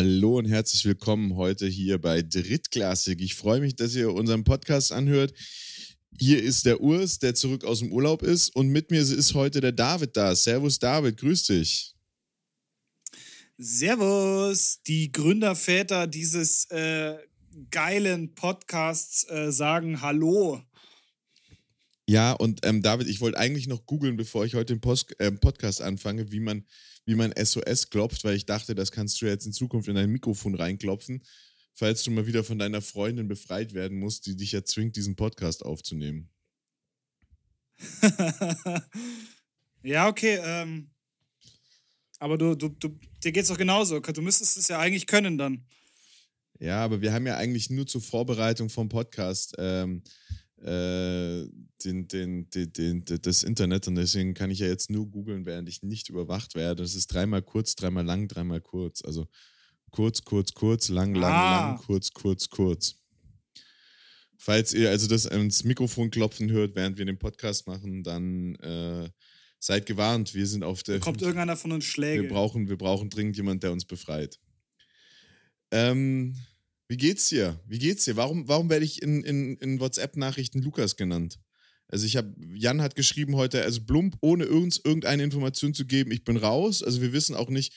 Hallo und herzlich willkommen heute hier bei Drittklassik. Ich freue mich, dass ihr unseren Podcast anhört. Hier ist der Urs, der zurück aus dem Urlaub ist und mit mir ist heute der David da. Servus David, grüß dich. Servus, die Gründerväter dieses äh, geilen Podcasts äh, sagen Hallo. Ja, und ähm, David, ich wollte eigentlich noch googeln, bevor ich heute den Post, äh, Podcast anfange, wie man, wie man SOS klopft, weil ich dachte, das kannst du jetzt in Zukunft in dein Mikrofon reinklopfen, falls du mal wieder von deiner Freundin befreit werden musst, die dich ja zwingt, diesen Podcast aufzunehmen. ja, okay. Ähm, aber du, du, du, dir geht's doch genauso. Du müsstest es ja eigentlich können dann. Ja, aber wir haben ja eigentlich nur zur Vorbereitung vom Podcast ähm, äh, den, den, den, den, das Internet und deswegen kann ich ja jetzt nur googeln, während ich nicht überwacht werde. Das ist dreimal kurz, dreimal lang, dreimal kurz. Also kurz, kurz, kurz, lang, lang, ah. lang, kurz, kurz, kurz. Falls ihr also das ins Mikrofon klopfen hört, während wir den Podcast machen, dann äh, seid gewarnt. Wir sind auf der. Da kommt irgendeiner von uns Schläge. Wir brauchen, wir brauchen dringend jemanden, der uns befreit. Ähm, wie geht's dir? Wie geht's dir? Warum, warum werde ich in, in, in WhatsApp-Nachrichten Lukas genannt? Also ich habe, Jan hat geschrieben heute, also plump, ohne uns irgendeine Information zu geben, ich bin raus. Also wir wissen auch nicht,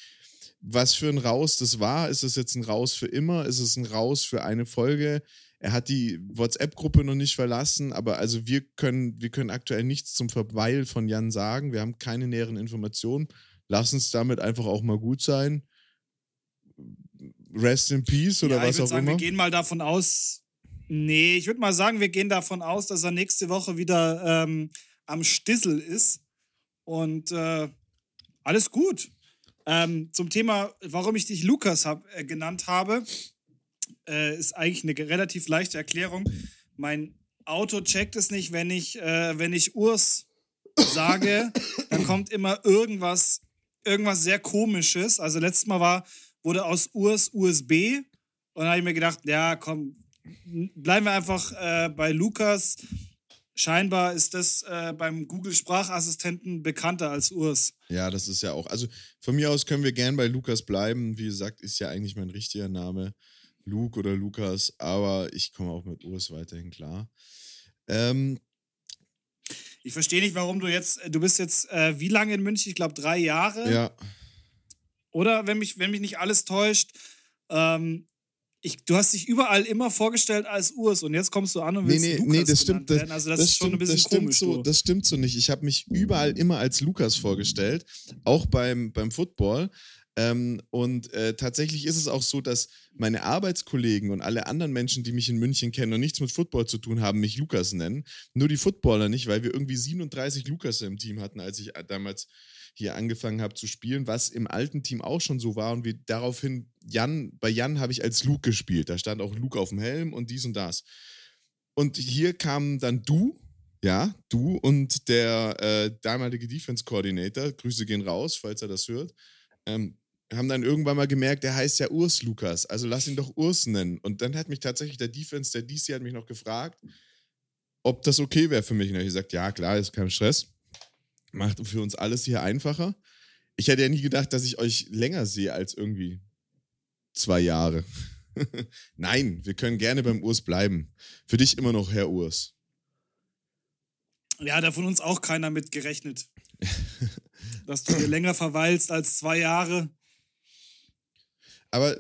was für ein Raus das war. Ist es jetzt ein Raus für immer? Ist es ein Raus für eine Folge? Er hat die WhatsApp-Gruppe noch nicht verlassen, aber also wir können, wir können aktuell nichts zum Verweil von Jan sagen. Wir haben keine näheren Informationen. Lass uns damit einfach auch mal gut sein. Rest in Peace oder ja, was auch sagen, immer? Wir gehen mal davon aus. Nee, ich würde mal sagen, wir gehen davon aus, dass er nächste Woche wieder ähm, am Stissel ist. Und äh, alles gut. Ähm, zum Thema, warum ich dich Lukas hab, äh, genannt habe, äh, ist eigentlich eine relativ leichte Erklärung. Mein Auto checkt es nicht, wenn ich, äh, wenn ich Urs sage, dann kommt immer irgendwas, irgendwas sehr komisches. Also letztes Mal war wurde aus Urs USB. Und dann habe ich mir gedacht, ja, komm, bleiben wir einfach äh, bei Lukas. Scheinbar ist das äh, beim Google-Sprachassistenten bekannter als Urs. Ja, das ist ja auch. Also von mir aus können wir gern bei Lukas bleiben. Wie gesagt, ist ja eigentlich mein richtiger Name. Luke oder Lukas, aber ich komme auch mit Urs weiterhin klar. Ähm, ich verstehe nicht, warum du jetzt, du bist jetzt äh, wie lange in München? Ich glaube drei Jahre. Ja. Oder wenn mich, wenn mich nicht alles täuscht, ähm, ich, du hast dich überall immer vorgestellt als Urs und jetzt kommst du an und willst nee, nee, Lukas nee, das stimmt, das, Also das, das ist stimmt, schon ein bisschen das stimmt komisch. So, das stimmt so nicht. Ich habe mich überall immer als Lukas vorgestellt, auch beim, beim Football. Ähm, und äh, tatsächlich ist es auch so, dass meine Arbeitskollegen und alle anderen Menschen, die mich in München kennen und nichts mit Football zu tun haben, mich Lukas nennen. Nur die Footballer nicht, weil wir irgendwie 37 Lukas im Team hatten, als ich äh, damals hier angefangen habe zu spielen, was im alten Team auch schon so war und wir daraufhin Jan, bei Jan habe ich als Luke gespielt. Da stand auch Luke auf dem Helm und dies und das. Und hier kamen dann du, ja, du und der äh, damalige Defense Coordinator, Grüße gehen raus, falls er das hört, ähm, haben dann irgendwann mal gemerkt, der heißt ja Urs Lukas, also lass ihn doch Urs nennen. Und dann hat mich tatsächlich der Defense, der DC hat mich noch gefragt, ob das okay wäre für mich. Und ich habe gesagt, ja, klar, ist kein Stress macht für uns alles hier einfacher. Ich hätte ja nie gedacht, dass ich euch länger sehe als irgendwie zwei Jahre. Nein, wir können gerne beim Urs bleiben. Für dich immer noch Herr Urs. Ja, da von uns auch keiner mit gerechnet. dass du hier länger verweilst als zwei Jahre. Aber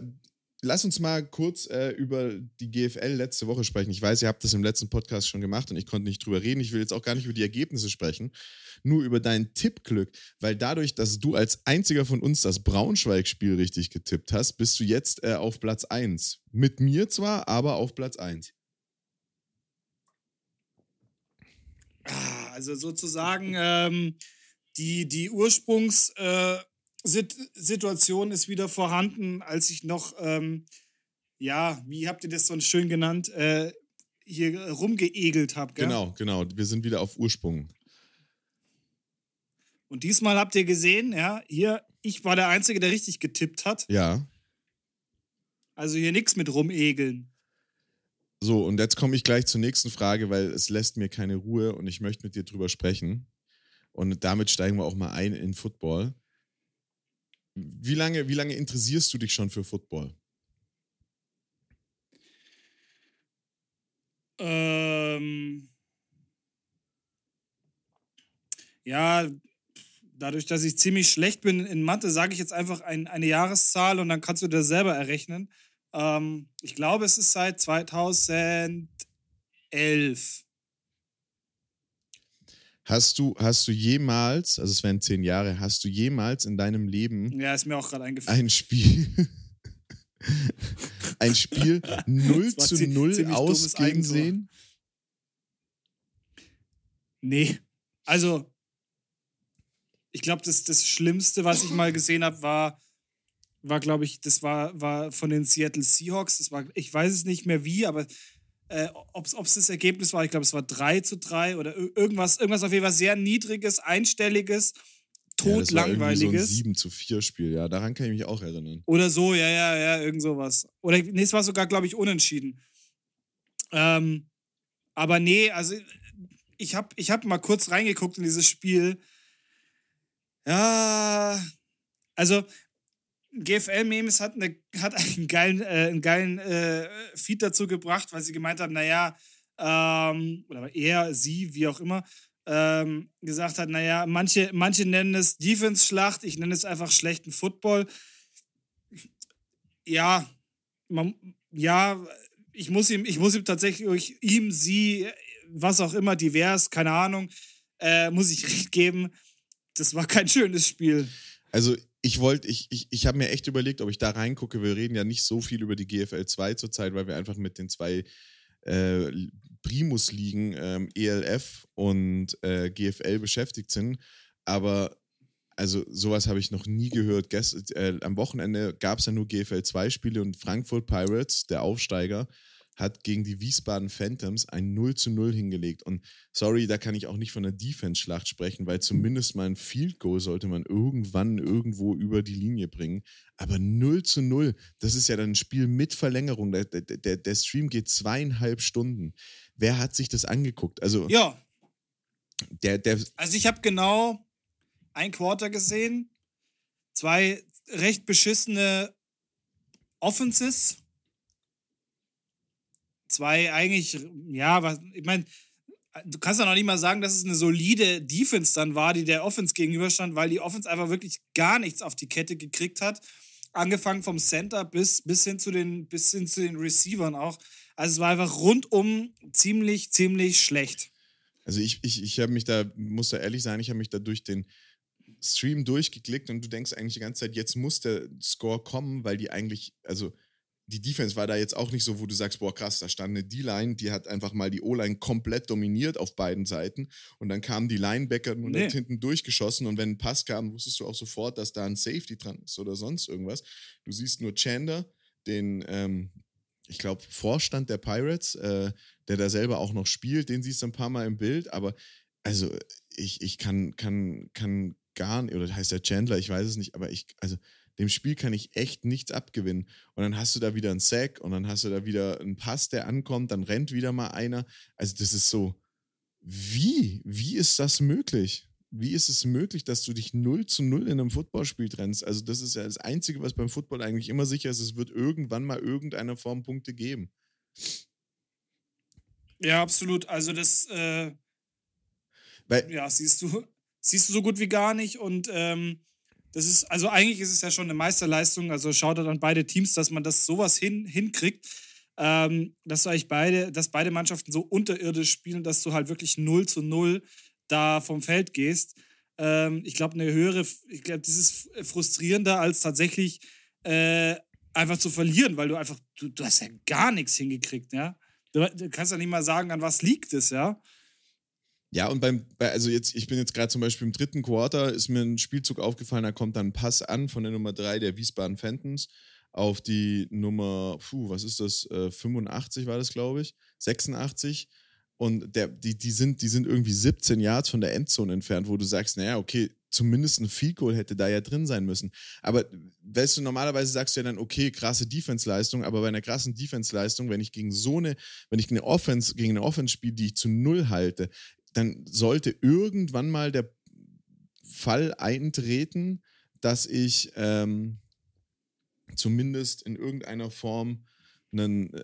lass uns mal kurz äh, über die GFL letzte Woche sprechen. Ich weiß, ihr habt das im letzten Podcast schon gemacht und ich konnte nicht drüber reden. Ich will jetzt auch gar nicht über die Ergebnisse sprechen, nur über dein Tippglück, weil dadurch, dass du als einziger von uns das Braunschweig-Spiel richtig getippt hast, bist du jetzt äh, auf Platz 1. Mit mir zwar, aber auf Platz 1. Ah, also sozusagen ähm, die, die Ursprungs- äh Situation ist wieder vorhanden, als ich noch, ähm, ja, wie habt ihr das so schön genannt, äh, hier rumgeegelt habe. Genau, genau. Wir sind wieder auf Ursprung. Und diesmal habt ihr gesehen, ja, hier, ich war der Einzige, der richtig getippt hat. Ja. Also hier nichts mit rumegeln. So, und jetzt komme ich gleich zur nächsten Frage, weil es lässt mir keine Ruhe und ich möchte mit dir drüber sprechen. Und damit steigen wir auch mal ein in Football. Wie lange, wie lange interessierst du dich schon für Football? Ähm, ja, dadurch, dass ich ziemlich schlecht bin in Mathe, sage ich jetzt einfach ein, eine Jahreszahl und dann kannst du dir selber errechnen. Ähm, ich glaube, es ist seit 2011. Hast du, hast du jemals, also es wären zehn Jahre, hast du jemals in deinem Leben ja, ist mir auch gerade eingefallen. ein Spiel, ein Spiel 0 zu 0 ausgehen sehen? Nee. Also, ich glaube, das, das Schlimmste, was ich mal gesehen habe, war, war glaube ich, das war, war von den Seattle Seahawks. Das war, ich weiß es nicht mehr wie, aber äh, ob es das Ergebnis war, ich glaube, es war 3 zu 3 oder irgendwas, irgendwas auf jeden Fall sehr niedriges, einstelliges, totlangweiliges. Ja, so ein 7 zu 4 Spiel, ja, daran kann ich mich auch erinnern. Oder so, ja, ja, ja, irgend sowas. Oder nee, es war sogar, glaube ich, unentschieden. Ähm, aber nee, also ich habe ich hab mal kurz reingeguckt in dieses Spiel. Ja, also GFL-Memes hat, eine, hat einen geilen, äh, einen geilen äh, Feed dazu gebracht, weil sie gemeint haben, naja, ähm, oder er, sie, wie auch immer, ähm, gesagt hat, naja, manche, manche nennen es Defense-Schlacht, ich nenne es einfach schlechten Football. Ja, man, ja, ich muss ihm, ich muss ihm tatsächlich, ihm, sie, was auch immer, divers, keine Ahnung, äh, muss ich recht geben. Das war kein schönes Spiel. Also ich wollte, ich, ich, ich habe mir echt überlegt, ob ich da reingucke. Wir reden ja nicht so viel über die GFL 2 zurzeit, weil wir einfach mit den zwei äh, Primus-Ligen, ähm, ELF und äh, GFL beschäftigt sind. Aber also sowas habe ich noch nie gehört. Gest, äh, am Wochenende gab es ja nur GFL 2 Spiele und Frankfurt Pirates, der Aufsteiger, hat gegen die Wiesbaden Phantoms ein 0 zu 0 hingelegt. Und sorry, da kann ich auch nicht von einer Defense-Schlacht sprechen, weil zumindest mal ein Field Goal sollte man irgendwann irgendwo über die Linie bringen. Aber 0 zu 0, das ist ja dann ein Spiel mit Verlängerung. Der, der, der Stream geht zweieinhalb Stunden. Wer hat sich das angeguckt? Also, ja. Der, der also ich habe genau ein Quarter gesehen, zwei recht beschissene Offenses zwei eigentlich, ja, was, ich meine, du kannst ja noch nicht mal sagen, dass es eine solide Defense dann war, die der Offense gegenüberstand, weil die Offense einfach wirklich gar nichts auf die Kette gekriegt hat. Angefangen vom Center bis, bis, hin, zu den, bis hin zu den Receivern auch. Also es war einfach rundum ziemlich, ziemlich schlecht. Also ich, ich, ich habe mich da, muss da ehrlich sein, ich habe mich da durch den Stream durchgeklickt und du denkst eigentlich die ganze Zeit, jetzt muss der Score kommen, weil die eigentlich, also die Defense war da jetzt auch nicht so, wo du sagst, boah, krass, da stand eine D-Line, die hat einfach mal die O-Line komplett dominiert auf beiden Seiten. Und dann kamen die Linebacker nur nee. hinten durchgeschossen. Und wenn ein Pass kam, wusstest du auch sofort, dass da ein Safety dran ist oder sonst irgendwas. Du siehst nur Chander, den, ähm, ich glaube, Vorstand der Pirates, äh, der da selber auch noch spielt, den siehst du ein paar Mal im Bild. Aber also, ich, ich kann, kann, kann gar nicht, oder heißt der Chandler, ich weiß es nicht, aber ich, also dem Spiel kann ich echt nichts abgewinnen. Und dann hast du da wieder einen Sack und dann hast du da wieder einen Pass, der ankommt, dann rennt wieder mal einer. Also das ist so, wie? Wie ist das möglich? Wie ist es möglich, dass du dich 0 zu 0 in einem Footballspiel trennst? Also das ist ja das Einzige, was beim Football eigentlich immer sicher ist. Es wird irgendwann mal irgendeiner Form Punkte geben. Ja, absolut. Also das, äh, Weil, ja, siehst du, siehst du so gut wie gar nicht. Und ähm, das ist, also eigentlich ist es ja schon eine Meisterleistung. Also schaut an beide Teams, dass man das sowas hin, hinkriegt, ähm, dass eigentlich beide, dass beide Mannschaften so unterirdisch spielen, dass du halt wirklich 0 zu 0 da vom Feld gehst. Ähm, ich glaube, eine höhere, ich glaube, das ist frustrierender als tatsächlich äh, einfach zu verlieren, weil du einfach, du, du hast ja gar nichts hingekriegt, ja. Du, du kannst ja nicht mal sagen, an was liegt es, ja. Ja, und beim, also jetzt, ich bin jetzt gerade zum Beispiel im dritten Quarter, ist mir ein Spielzug aufgefallen, da kommt dann ein Pass an von der Nummer 3 der Wiesbaden Phantoms auf die Nummer, puh, was ist das, äh, 85 war das, glaube ich, 86. Und der, die, die, sind, die sind irgendwie 17 Yards von der Endzone entfernt, wo du sagst, naja, okay, zumindest ein Field Goal hätte da ja drin sein müssen. Aber weißt du, normalerweise sagst du ja dann, okay, krasse Defense-Leistung, aber bei einer krassen Defense-Leistung, wenn ich gegen so eine, wenn ich eine Offense, gegen eine Offense spiele, die ich zu null halte, dann sollte irgendwann mal der Fall eintreten, dass ich ähm, zumindest in irgendeiner Form einen, äh,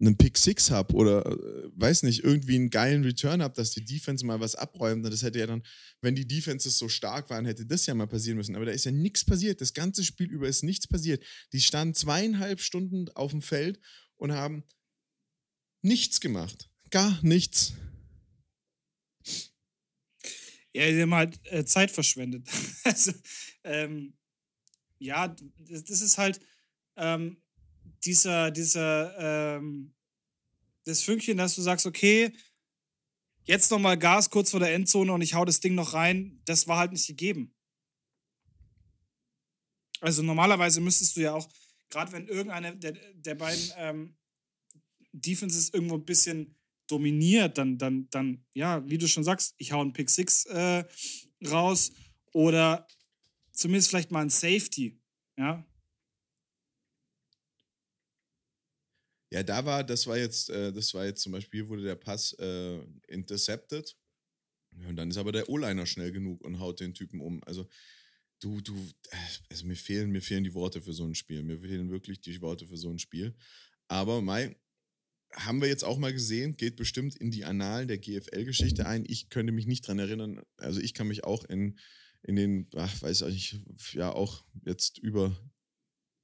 einen Pick Six habe oder äh, weiß nicht, irgendwie einen geilen Return habe, dass die Defense mal was abräumt. Das hätte ja dann, wenn die Defenses so stark waren, hätte das ja mal passieren müssen. Aber da ist ja nichts passiert. Das ganze Spiel über ist nichts passiert. Die standen zweieinhalb Stunden auf dem Feld und haben nichts gemacht. Gar nichts. Ja, die haben halt äh, Zeit verschwendet. also, ähm, ja, das, das, ist halt ähm, dieser, dieser, ähm, das Fünkchen, dass du sagst, okay, jetzt nochmal Gas kurz vor der Endzone und ich hau das Ding noch rein, das war halt nicht gegeben. Also normalerweise müsstest du ja auch, gerade wenn irgendeine der, der beiden ähm, Defenses irgendwo ein bisschen dominiert, dann, dann, dann, ja, wie du schon sagst, ich hau einen Pick Six äh, raus oder zumindest vielleicht mal ein Safety, ja. Ja, da war, das war jetzt, äh, das war jetzt zum Beispiel, wurde der Pass äh, intercepted. Und dann ist aber der O-Liner schnell genug und haut den Typen um. Also, du, du, also mir fehlen, mir fehlen die Worte für so ein Spiel. Mir fehlen wirklich die Worte für so ein Spiel. Aber Mai, haben wir jetzt auch mal gesehen, geht bestimmt in die Annalen der GFL-Geschichte ein. Ich könnte mich nicht dran erinnern, also ich kann mich auch in, in den, ach, weiß ich, ja auch jetzt über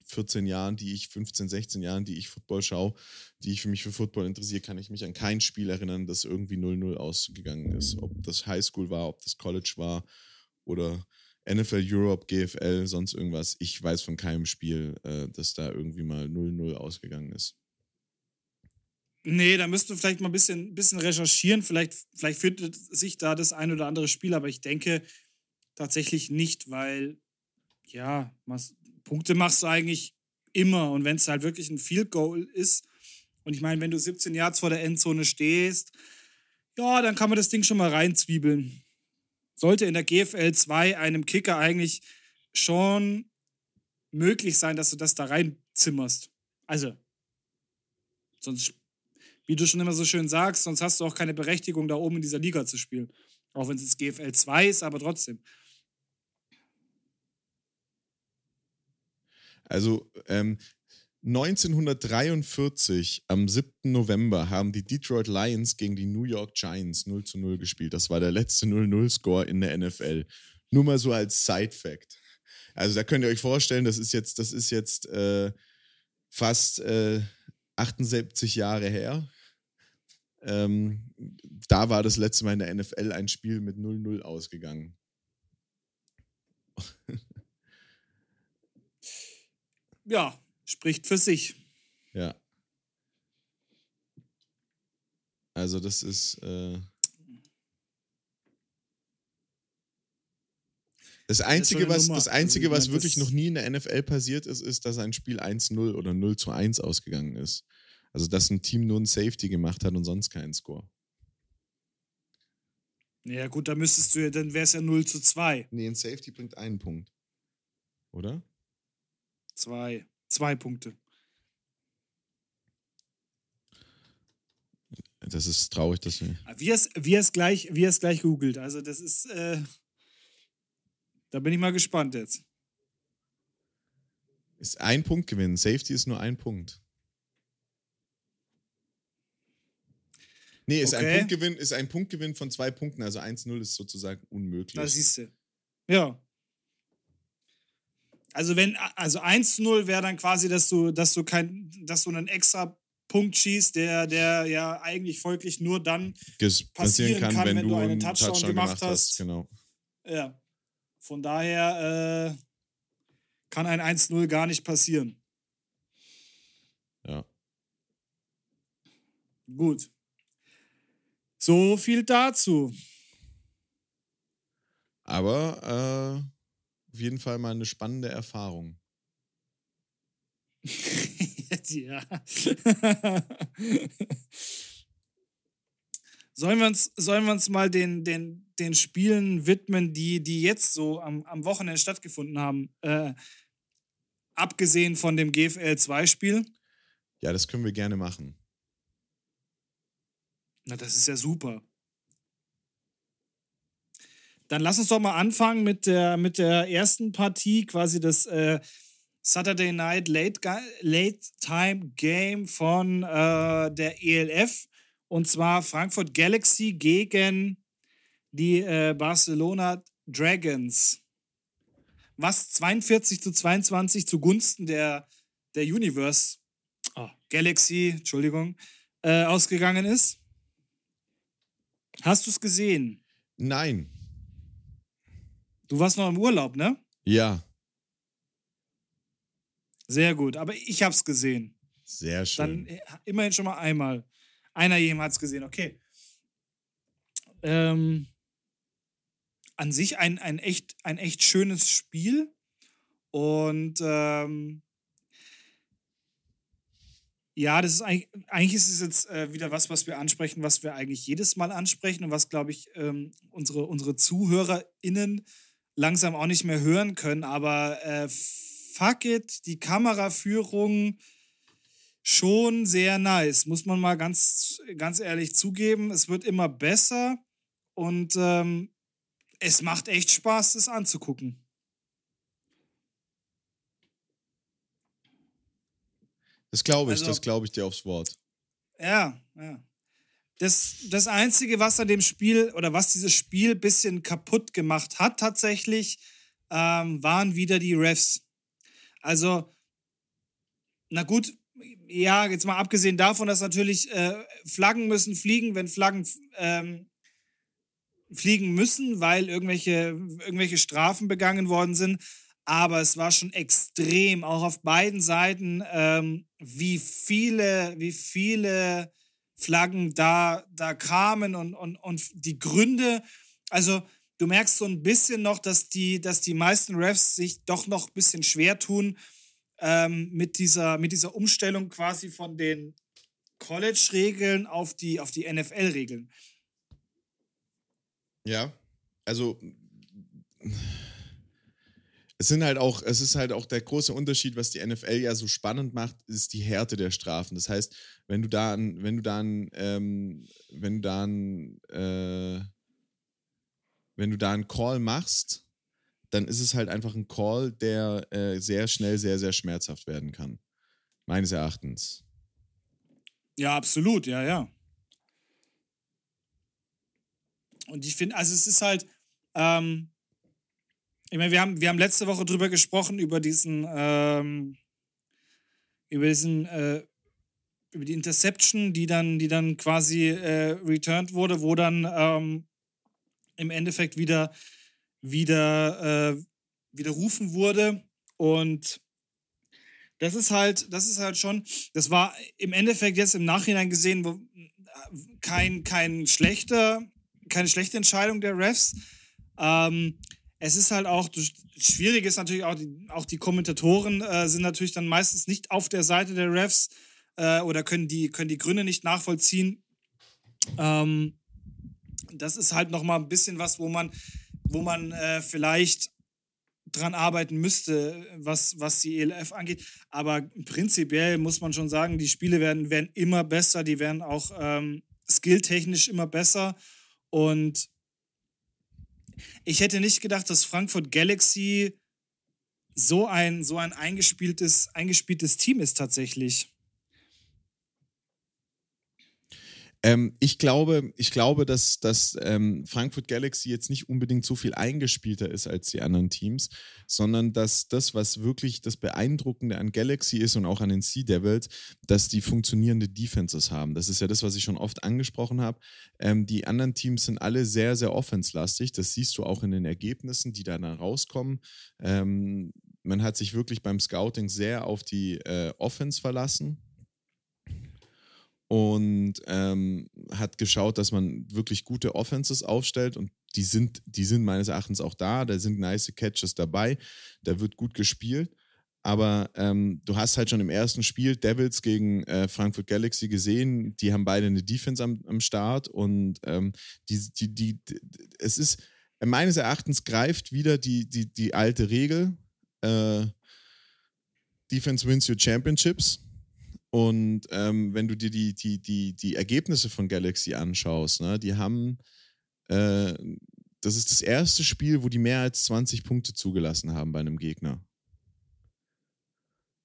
14 Jahren, die ich, 15, 16 Jahren, die ich Football schaue, die ich für mich für Football interessiere, kann ich mich an kein Spiel erinnern, das irgendwie 0-0 ausgegangen ist. Ob das Highschool war, ob das College war oder NFL Europe, GFL, sonst irgendwas. Ich weiß von keinem Spiel, äh, dass da irgendwie mal 0-0 ausgegangen ist. Nee, da müssten wir vielleicht mal ein bisschen, bisschen recherchieren. Vielleicht, vielleicht findet sich da das ein oder andere Spiel, aber ich denke tatsächlich nicht, weil, ja, Punkte machst du eigentlich immer. Und wenn es halt wirklich ein Field Goal ist, und ich meine, wenn du 17 Yards vor der Endzone stehst, ja, dann kann man das Ding schon mal reinzwiebeln. Sollte in der GFL 2 einem Kicker eigentlich schon möglich sein, dass du das da reinzimmerst. Also, sonst wie du schon immer so schön sagst, sonst hast du auch keine Berechtigung, da oben in dieser Liga zu spielen. Auch wenn es jetzt GFL 2 ist, aber trotzdem. Also ähm, 1943, am 7. November, haben die Detroit Lions gegen die New York Giants 0 zu 0 gespielt. Das war der letzte 0-0-Score in der NFL. Nur mal so als Side-Fact. Also da könnt ihr euch vorstellen, das ist jetzt, das ist jetzt äh, fast äh, 78 Jahre her. Ähm, da war das letzte Mal in der NFL ein Spiel mit 0-0 ausgegangen. ja, spricht für sich. Ja. Also das ist äh das einzige, was das einzige, was wirklich noch nie in der NFL passiert ist, ist, dass ein Spiel 1-0 oder 0 zu 1 ausgegangen ist. Also, dass ein Team nur ein Safety gemacht hat und sonst keinen Score. Ja, gut, dann müsstest du ja, dann wäre es ja 0 zu 2. Nee, ein Safety bringt einen Punkt. Oder? Zwei. Zwei Punkte. Das ist traurig, dass wir. Ah, wie es, wie es gleich, wie es gleich googelt. Also, das ist. Äh, da bin ich mal gespannt jetzt. Ist ein Punkt gewinnen. Safety ist nur ein Punkt. Nee, ist, okay. ein Punktgewinn, ist ein Punktgewinn von zwei Punkten, also 1-0 ist sozusagen unmöglich. Da siehst du. Ja. Also wenn, also 1-0 wäre dann quasi, dass du, dass du kein, dass du einen extra Punkt schießt, der, der ja eigentlich folglich nur dann passieren, passieren kann, kann, wenn, wenn du einen Touchdown, Touchdown gemacht, gemacht, hast. Genau. Ja. Von daher äh, kann ein 1-0 gar nicht passieren. Ja. Gut. So viel dazu. Aber äh, auf jeden Fall mal eine spannende Erfahrung. ja. sollen wir uns, sollen wir uns mal den, den, den Spielen widmen, die, die jetzt so am, am Wochenende stattgefunden haben? Äh, abgesehen von dem GFL 2-Spiel? Ja, das können wir gerne machen. Na, das ist ja super. Dann lass uns doch mal anfangen mit der, mit der ersten Partie, quasi das äh, Saturday Night Late, Late Time Game von äh, der ELF. Und zwar Frankfurt Galaxy gegen die äh, Barcelona Dragons. Was 42 zu 22 zugunsten der, der Universe oh, Galaxy, Entschuldigung, äh, ausgegangen ist. Hast du es gesehen? Nein. Du warst noch im Urlaub, ne? Ja. Sehr gut, aber ich hab's gesehen. Sehr schön. Dann äh, immerhin schon mal einmal. Einer jedem hat's gesehen, okay. Ähm, an sich ein, ein, echt, ein echt schönes Spiel. Und ähm, ja, das ist eigentlich, eigentlich ist es jetzt äh, wieder was, was wir ansprechen, was wir eigentlich jedes Mal ansprechen und was, glaube ich, ähm, unsere, unsere ZuhörerInnen langsam auch nicht mehr hören können. Aber äh, fuck it, die Kameraführung schon sehr nice, muss man mal ganz, ganz ehrlich zugeben. Es wird immer besser und ähm, es macht echt Spaß, das anzugucken. Das glaube ich, also, das glaube ich dir aufs Wort. Ja, ja. Das, das Einzige, was an dem Spiel oder was dieses Spiel ein bisschen kaputt gemacht hat, tatsächlich, ähm, waren wieder die Refs. Also, na gut, ja, jetzt mal abgesehen davon, dass natürlich äh, Flaggen müssen fliegen, wenn Flaggen ähm, fliegen müssen, weil irgendwelche, irgendwelche Strafen begangen worden sind aber es war schon extrem, auch auf beiden Seiten, ähm, wie viele, wie viele Flaggen da, da kamen und, und, und die Gründe. Also du merkst so ein bisschen noch, dass die, dass die meisten Refs sich doch noch ein bisschen schwer tun ähm, mit, dieser, mit dieser Umstellung quasi von den College-Regeln auf die, auf die NFL-Regeln. Ja, also es sind halt auch, es ist halt auch der große Unterschied, was die NFL ja so spannend macht, ist die Härte der Strafen. Das heißt, wenn du da wenn du da ähm, wenn du da äh, wenn du da einen Call machst, dann ist es halt einfach ein Call, der äh, sehr schnell sehr, sehr schmerzhaft werden kann. Meines Erachtens. Ja, absolut, ja, ja. Und ich finde, also es ist halt, ähm, ich meine, wir haben, wir haben letzte Woche drüber gesprochen, über diesen, ähm, über diesen, äh, über die Interception, die dann, die dann quasi äh, returned wurde, wo dann ähm, im Endeffekt wieder, wieder äh, widerrufen wurde. Und das ist halt, das ist halt schon, das war im Endeffekt jetzt im Nachhinein gesehen wo, kein, kein schlechter, keine schlechte Entscheidung der Refs. Ähm, es ist halt auch, schwierig ist natürlich auch, die, auch die Kommentatoren äh, sind natürlich dann meistens nicht auf der Seite der Refs äh, oder können die, können die Gründe nicht nachvollziehen. Ähm, das ist halt nochmal ein bisschen was, wo man, wo man äh, vielleicht dran arbeiten müsste, was, was die ELF angeht. Aber prinzipiell muss man schon sagen, die Spiele werden, werden immer besser, die werden auch ähm, skilltechnisch immer besser. Und ich hätte nicht gedacht, dass Frankfurt Galaxy so ein, so ein eingespieltes, eingespieltes Team ist tatsächlich. Ähm, ich glaube, ich glaube, dass, dass ähm, Frankfurt Galaxy jetzt nicht unbedingt so viel eingespielter ist als die anderen Teams, sondern dass das, was wirklich das Beeindruckende an Galaxy ist und auch an den Sea Devils, dass die funktionierende Defenses haben. Das ist ja das, was ich schon oft angesprochen habe. Ähm, die anderen Teams sind alle sehr, sehr offenslastig. Das siehst du auch in den Ergebnissen, die da rauskommen. Ähm, man hat sich wirklich beim Scouting sehr auf die äh, Offense verlassen und ähm, hat geschaut, dass man wirklich gute Offenses aufstellt und die sind, die sind meines Erachtens auch da. Da sind nice Catches dabei, da wird gut gespielt. Aber ähm, du hast halt schon im ersten Spiel Devils gegen äh, Frankfurt Galaxy gesehen, die haben beide eine Defense am, am Start und ähm, die, die, die, die, es ist, meines Erachtens greift wieder die, die, die alte Regel, äh, Defense wins your championships und ähm, wenn du dir die, die, die, die Ergebnisse von Galaxy anschaust, ne, die haben, äh, das ist das erste Spiel, wo die mehr als 20 Punkte zugelassen haben bei einem Gegner.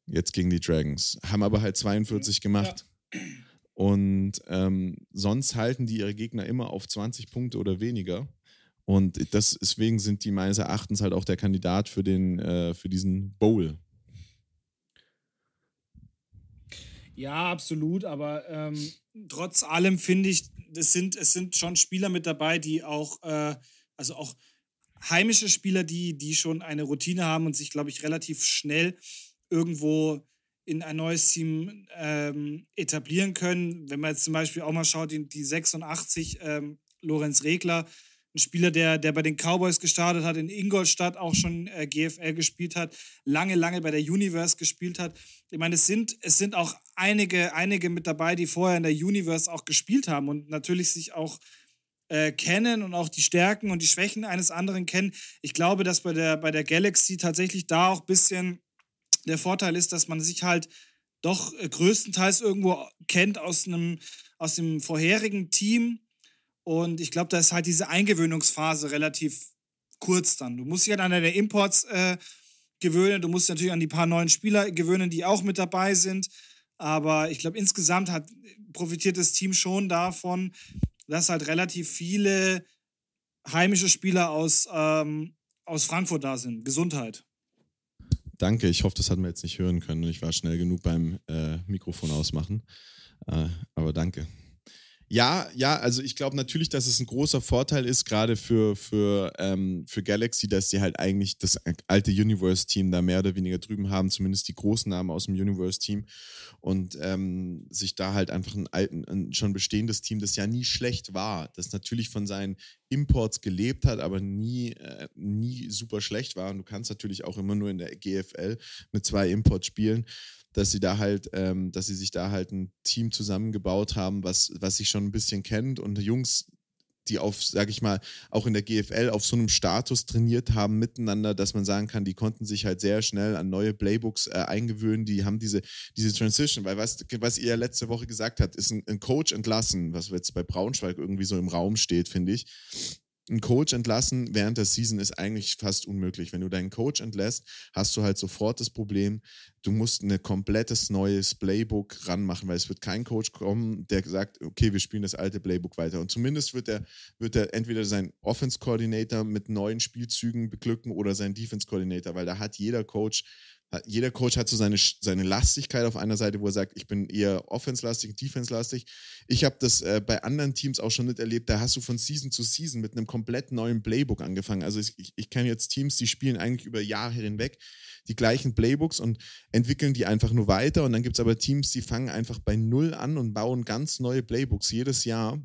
Jetzt gegen die Dragons. Haben aber halt 42 gemacht. Ja. Und ähm, sonst halten die ihre Gegner immer auf 20 Punkte oder weniger. Und das, deswegen sind die meines Erachtens halt auch der Kandidat für, den, äh, für diesen Bowl. Ja, absolut, aber ähm, trotz allem finde ich, es sind, es sind schon Spieler mit dabei, die auch, äh, also auch heimische Spieler, die, die schon eine Routine haben und sich, glaube ich, relativ schnell irgendwo in ein neues Team ähm, etablieren können. Wenn man jetzt zum Beispiel auch mal schaut, die, die 86, ähm, Lorenz Regler, ein Spieler, der, der bei den Cowboys gestartet hat, in Ingolstadt auch schon äh, GFL gespielt hat, lange, lange bei der Universe gespielt hat. Ich meine, es sind, es sind auch einige, einige mit dabei, die vorher in der Universe auch gespielt haben und natürlich sich auch äh, kennen und auch die Stärken und die Schwächen eines anderen kennen. Ich glaube, dass bei der, bei der Galaxy tatsächlich da auch ein bisschen der Vorteil ist, dass man sich halt doch äh, größtenteils irgendwo kennt aus einem aus dem vorherigen Team und ich glaube, da ist halt diese Eingewöhnungsphase relativ kurz dann. Du musst dich halt an deine Imports äh, gewöhnen. Du musst natürlich an die paar neuen Spieler gewöhnen, die auch mit dabei sind. Aber ich glaube, insgesamt hat, profitiert das Team schon davon, dass halt relativ viele heimische Spieler aus, ähm, aus Frankfurt da sind. Gesundheit. Danke, ich hoffe, das hatten wir jetzt nicht hören können. Ich war schnell genug beim äh, Mikrofon ausmachen. Äh, aber danke. Ja, ja, also ich glaube natürlich, dass es ein großer Vorteil ist, gerade für, für, ähm, für Galaxy, dass sie halt eigentlich das alte Universe-Team da mehr oder weniger drüben haben, zumindest die großen Namen aus dem Universe-Team. Und ähm, sich da halt einfach ein, alten, ein schon bestehendes Team, das ja nie schlecht war, das natürlich von seinen Imports gelebt hat, aber nie, äh, nie super schlecht war. Und du kannst natürlich auch immer nur in der GFL mit zwei Imports spielen dass sie da halt, ähm, dass sie sich da halt ein Team zusammengebaut haben, was, was sich schon ein bisschen kennt und Jungs, die auf, sag ich mal, auch in der GFL auf so einem Status trainiert haben miteinander, dass man sagen kann, die konnten sich halt sehr schnell an neue Playbooks äh, eingewöhnen, die haben diese, diese Transition, weil was, was ihr letzte Woche gesagt habt, ist ein, ein Coach entlassen, was jetzt bei Braunschweig irgendwie so im Raum steht, finde ich einen Coach entlassen während der Season ist eigentlich fast unmöglich. Wenn du deinen Coach entlässt, hast du halt sofort das Problem, du musst ein komplettes neues Playbook ranmachen, weil es wird kein Coach kommen, der sagt, okay, wir spielen das alte Playbook weiter. Und zumindest wird er, wird er entweder seinen Offense Coordinator mit neuen Spielzügen beglücken oder seinen Defense Coordinator, weil da hat jeder Coach jeder Coach hat so seine, seine Lastigkeit auf einer Seite, wo er sagt, ich bin eher offense-lastig, defense-lastig. Ich habe das äh, bei anderen Teams auch schon nicht erlebt, da hast du von Season zu Season mit einem komplett neuen Playbook angefangen. Also ich, ich, ich kenne jetzt Teams, die spielen eigentlich über Jahre hinweg die gleichen Playbooks und entwickeln die einfach nur weiter. Und dann gibt es aber Teams, die fangen einfach bei Null an und bauen ganz neue Playbooks jedes Jahr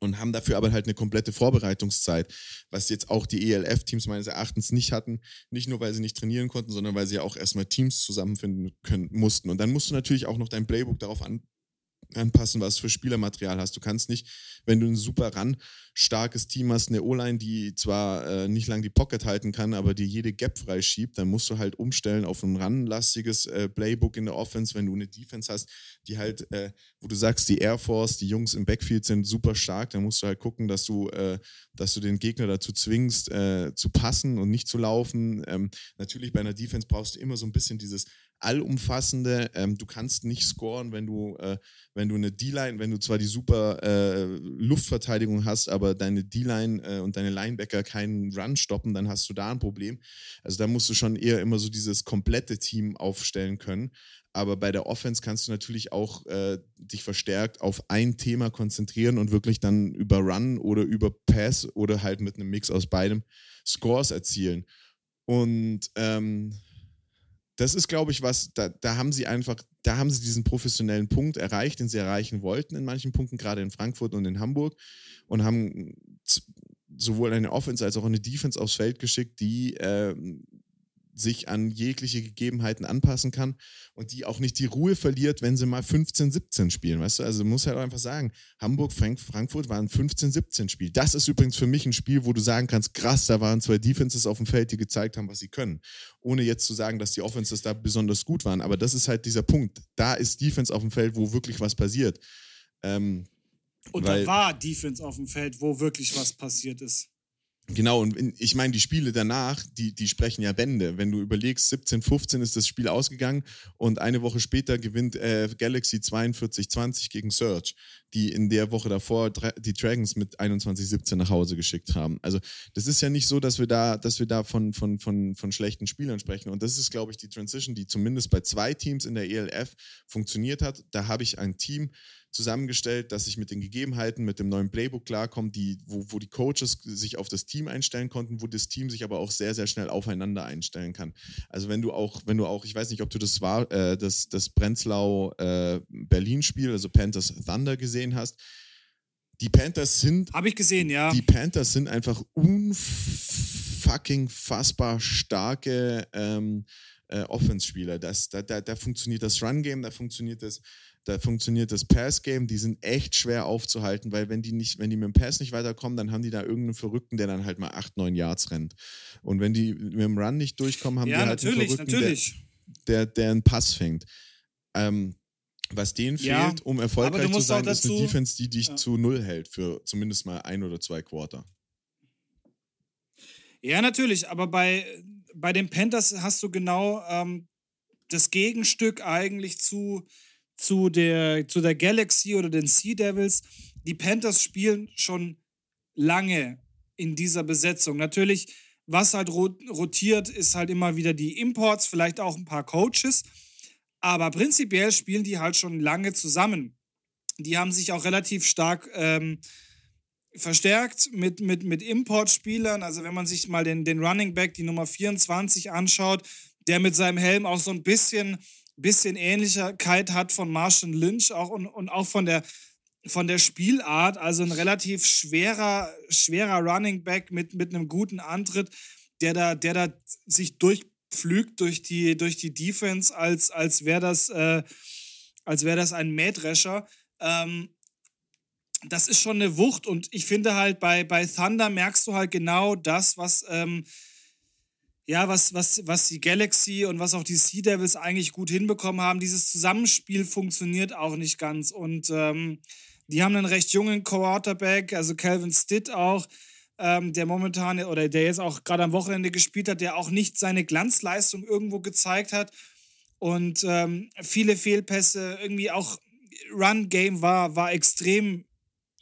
und haben dafür aber halt eine komplette Vorbereitungszeit, was jetzt auch die ELF-Teams meines Erachtens nicht hatten. Nicht nur, weil sie nicht trainieren konnten, sondern weil sie ja auch erstmal Teams zusammenfinden können, mussten. Und dann musst du natürlich auch noch dein Playbook darauf an, anpassen, was für Spielermaterial hast. Du kannst nicht, wenn du ein super ran starkes Team hast, eine O-Line, die zwar äh, nicht lang die Pocket halten kann, aber die jede Gap freischiebt, dann musst du halt umstellen auf ein ranlastiges äh, Playbook in der Offense, wenn du eine Defense hast, die halt, äh, wo du sagst, die Air Force, die Jungs im Backfield sind super stark, dann musst du halt gucken, dass du, äh, dass du den Gegner dazu zwingst, äh, zu passen und nicht zu laufen. Ähm, natürlich bei einer Defense brauchst du immer so ein bisschen dieses allumfassende. Ähm, du kannst nicht scoren, wenn du, äh, wenn du eine D-Line, wenn du zwar die super äh, Luftverteidigung hast, aber deine D-Line äh, und deine Linebacker keinen Run stoppen, dann hast du da ein Problem. Also da musst du schon eher immer so dieses komplette Team aufstellen können. Aber bei der Offense kannst du natürlich auch äh, dich verstärkt auf ein Thema konzentrieren und wirklich dann über Run oder über Pass oder halt mit einem Mix aus beidem Scores erzielen. Und ähm, das ist, glaube ich, was, da, da haben sie einfach, da haben sie diesen professionellen Punkt erreicht, den sie erreichen wollten in manchen Punkten, gerade in Frankfurt und in Hamburg und haben sowohl eine Offense als auch eine Defense aufs Feld geschickt, die äh, sich an jegliche Gegebenheiten anpassen kann und die auch nicht die Ruhe verliert, wenn sie mal 15, 17 spielen. Weißt du, also muss halt einfach sagen, Hamburg, Frank Frankfurt waren 15, 17 Spiel. Das ist übrigens für mich ein Spiel, wo du sagen kannst, krass, da waren zwei Defenses auf dem Feld, die gezeigt haben, was sie können. Ohne jetzt zu sagen, dass die Offenses da besonders gut waren. Aber das ist halt dieser Punkt. Da ist Defense auf dem Feld, wo wirklich was passiert. Ähm, und da war Defense auf dem Feld, wo wirklich was passiert ist. Genau, und ich meine, die Spiele danach, die, die sprechen ja Bände. Wenn du überlegst, 17, 15 ist das Spiel ausgegangen und eine Woche später gewinnt äh, Galaxy 42-20 gegen Surge, die in der Woche davor die Dragons mit 21-17 nach Hause geschickt haben. Also das ist ja nicht so, dass wir da, dass wir da von, von, von, von schlechten Spielern sprechen. Und das ist, glaube ich, die Transition, die zumindest bei zwei Teams in der ELF funktioniert hat. Da habe ich ein Team, zusammengestellt, dass sich mit den Gegebenheiten, mit dem neuen Playbook klarkommt, die, wo, wo die Coaches sich auf das Team einstellen konnten, wo das Team sich aber auch sehr, sehr schnell aufeinander einstellen kann. Also wenn du auch, wenn du auch, ich weiß nicht, ob du das war, äh, das, das Prenzlau äh, Berlin-Spiel, also Panthers Thunder gesehen hast. Die Panthers sind. Habe ich gesehen, ja. Die Panthers sind einfach unfucking fassbar starke ähm, äh, Offense-Spieler. da, da, da funktioniert das Run-Game, da funktioniert das da funktioniert das Pass-Game, die sind echt schwer aufzuhalten, weil wenn die nicht, wenn die mit dem Pass nicht weiterkommen, dann haben die da irgendeinen Verrückten, der dann halt mal 8, 9 Yards rennt. Und wenn die mit dem Run nicht durchkommen, haben ja, die halt einen Verrückten, natürlich. Der, der, der einen Pass fängt. Ähm, was denen ja, fehlt, um erfolgreich zu sein, ist eine Defense, die dich ja. zu null hält für zumindest mal ein oder zwei Quarter. Ja, natürlich, aber bei, bei den Panthers hast du genau ähm, das Gegenstück eigentlich zu, zu der, zu der Galaxy oder den Sea Devils. Die Panthers spielen schon lange in dieser Besetzung. Natürlich, was halt rotiert, ist halt immer wieder die Imports, vielleicht auch ein paar Coaches. Aber prinzipiell spielen die halt schon lange zusammen. Die haben sich auch relativ stark ähm, verstärkt mit, mit, mit Importspielern. Also wenn man sich mal den, den Running Back, die Nummer 24 anschaut, der mit seinem Helm auch so ein bisschen bisschen Ähnlichkeit hat von Marshall Lynch auch und, und auch von der, von der Spielart. Also ein relativ schwerer, schwerer Running Back mit, mit einem guten Antritt, der da, der da sich durchpflügt durch die, durch die Defense, als, als wäre das, äh, wär das ein Mähdrescher. Ähm, das ist schon eine Wucht und ich finde halt bei, bei Thunder merkst du halt genau das, was ähm, ja, was, was, was die Galaxy und was auch die Sea Devils eigentlich gut hinbekommen haben, dieses Zusammenspiel funktioniert auch nicht ganz. Und ähm, die haben einen recht jungen Quarterback, also Calvin Stitt auch, ähm, der momentan oder der jetzt auch gerade am Wochenende gespielt hat, der auch nicht seine Glanzleistung irgendwo gezeigt hat. Und ähm, viele Fehlpässe, irgendwie auch Run-Game war, war extrem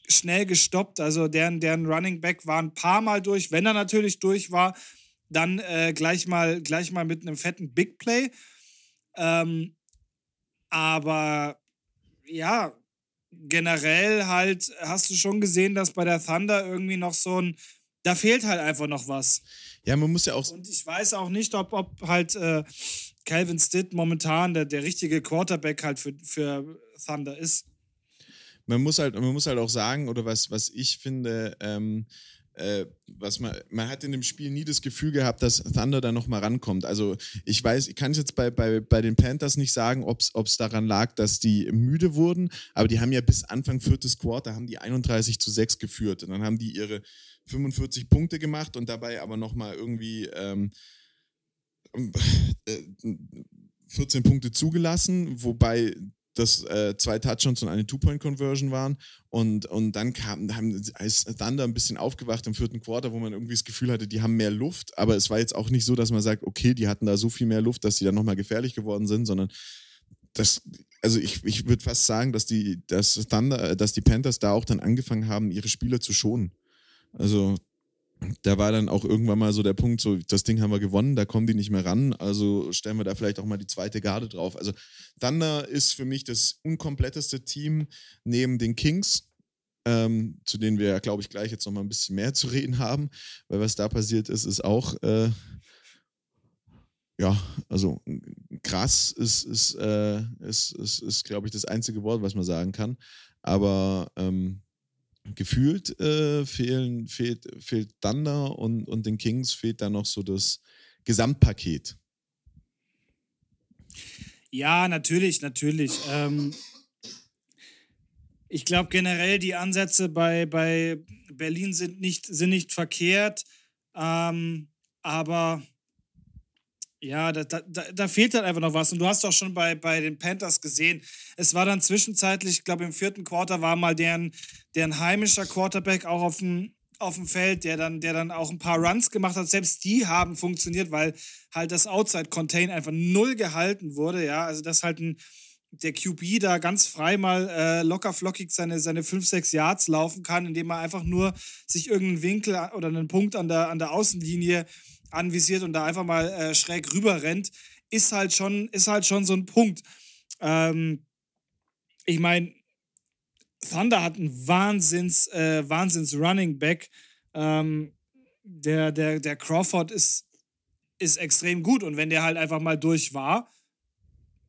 schnell gestoppt. Also deren, deren Running Back war ein paar Mal durch, wenn er natürlich durch war dann äh, gleich, mal, gleich mal mit einem fetten Big Play. Ähm, aber ja, generell halt hast du schon gesehen, dass bei der Thunder irgendwie noch so ein, da fehlt halt einfach noch was. Ja, man muss ja auch. Und ich weiß auch nicht, ob, ob halt äh, Calvin Stitt momentan der, der richtige Quarterback halt für, für Thunder ist. Man muss halt, man muss halt auch sagen, oder was, was ich finde, ähm, äh, was man, man hat in dem Spiel nie das Gefühl gehabt, dass Thunder da nochmal rankommt. Also ich weiß, ich kann es jetzt bei, bei, bei den Panthers nicht sagen, ob es daran lag, dass die müde wurden, aber die haben ja bis Anfang viertes Quarter haben die 31 zu 6 geführt und dann haben die ihre 45 Punkte gemacht und dabei aber nochmal irgendwie ähm, äh, 14 Punkte zugelassen, wobei das äh, zwei Touchdowns und eine Two-Point-Conversion waren. Und, und dann kam, haben, ist Thunder ein bisschen aufgewacht im vierten Quarter, wo man irgendwie das Gefühl hatte, die haben mehr Luft. Aber es war jetzt auch nicht so, dass man sagt, okay, die hatten da so viel mehr Luft, dass sie dann nochmal gefährlich geworden sind, sondern das, also ich, ich würde fast sagen, dass die, dass Thunder, äh, dass die Panthers da auch dann angefangen haben, ihre Spieler zu schonen. Also da war dann auch irgendwann mal so der Punkt, so, das Ding haben wir gewonnen, da kommen die nicht mehr ran, also stellen wir da vielleicht auch mal die zweite Garde drauf. Also Thunder ist für mich das unkompletteste Team neben den Kings, ähm, zu denen wir, glaube ich, gleich jetzt noch mal ein bisschen mehr zu reden haben, weil was da passiert ist, ist auch, äh, ja, also krass ist, ist, äh, ist, ist, ist glaube ich, das einzige Wort, was man sagen kann. Aber ähm, gefühlt äh, fehlen, fehlt, fehlt Thunder und, und den Kings fehlt da noch so das Gesamtpaket. Ja, natürlich, natürlich. Ähm, ich glaube generell, die Ansätze bei, bei Berlin sind nicht, sind nicht verkehrt. Ähm, aber ja, da, da, da fehlt halt einfach noch was. Und du hast doch schon bei, bei den Panthers gesehen, es war dann zwischenzeitlich, ich glaube im vierten Quarter war mal deren, deren heimischer Quarterback auch auf dem, auf dem Feld, der dann, der dann auch ein paar Runs gemacht hat. Selbst die haben funktioniert, weil halt das Outside-Contain einfach null gehalten wurde. Ja, also das halt ein, der QB da ganz frei mal äh, locker flockig seine, seine 5, 6 Yards laufen kann, indem er einfach nur sich irgendeinen Winkel oder einen Punkt an der, an der Außenlinie anvisiert und da einfach mal äh, schräg rüber rennt, ist halt schon, ist halt schon so ein Punkt. Ähm, ich meine, Thunder hat einen Wahnsinns, äh, Wahnsinns Running Back. Ähm, der, der, der Crawford ist, ist extrem gut und wenn der halt einfach mal durch war,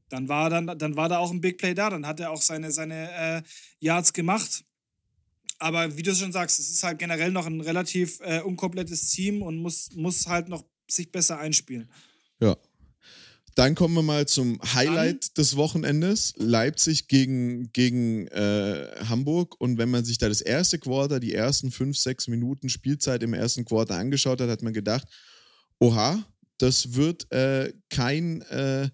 dann war, dann, dann war da auch ein Big Play da, dann hat er auch seine, seine äh, Yards gemacht. Aber wie du schon sagst, es ist halt generell noch ein relativ äh, unkomplettes Team und muss, muss halt noch sich besser einspielen. Ja. Dann kommen wir mal zum Highlight Dann? des Wochenendes. Leipzig gegen, gegen äh, Hamburg. Und wenn man sich da das erste Quarter, die ersten fünf, sechs Minuten Spielzeit im ersten Quarter angeschaut hat, hat man gedacht, oha, das wird äh, kein äh,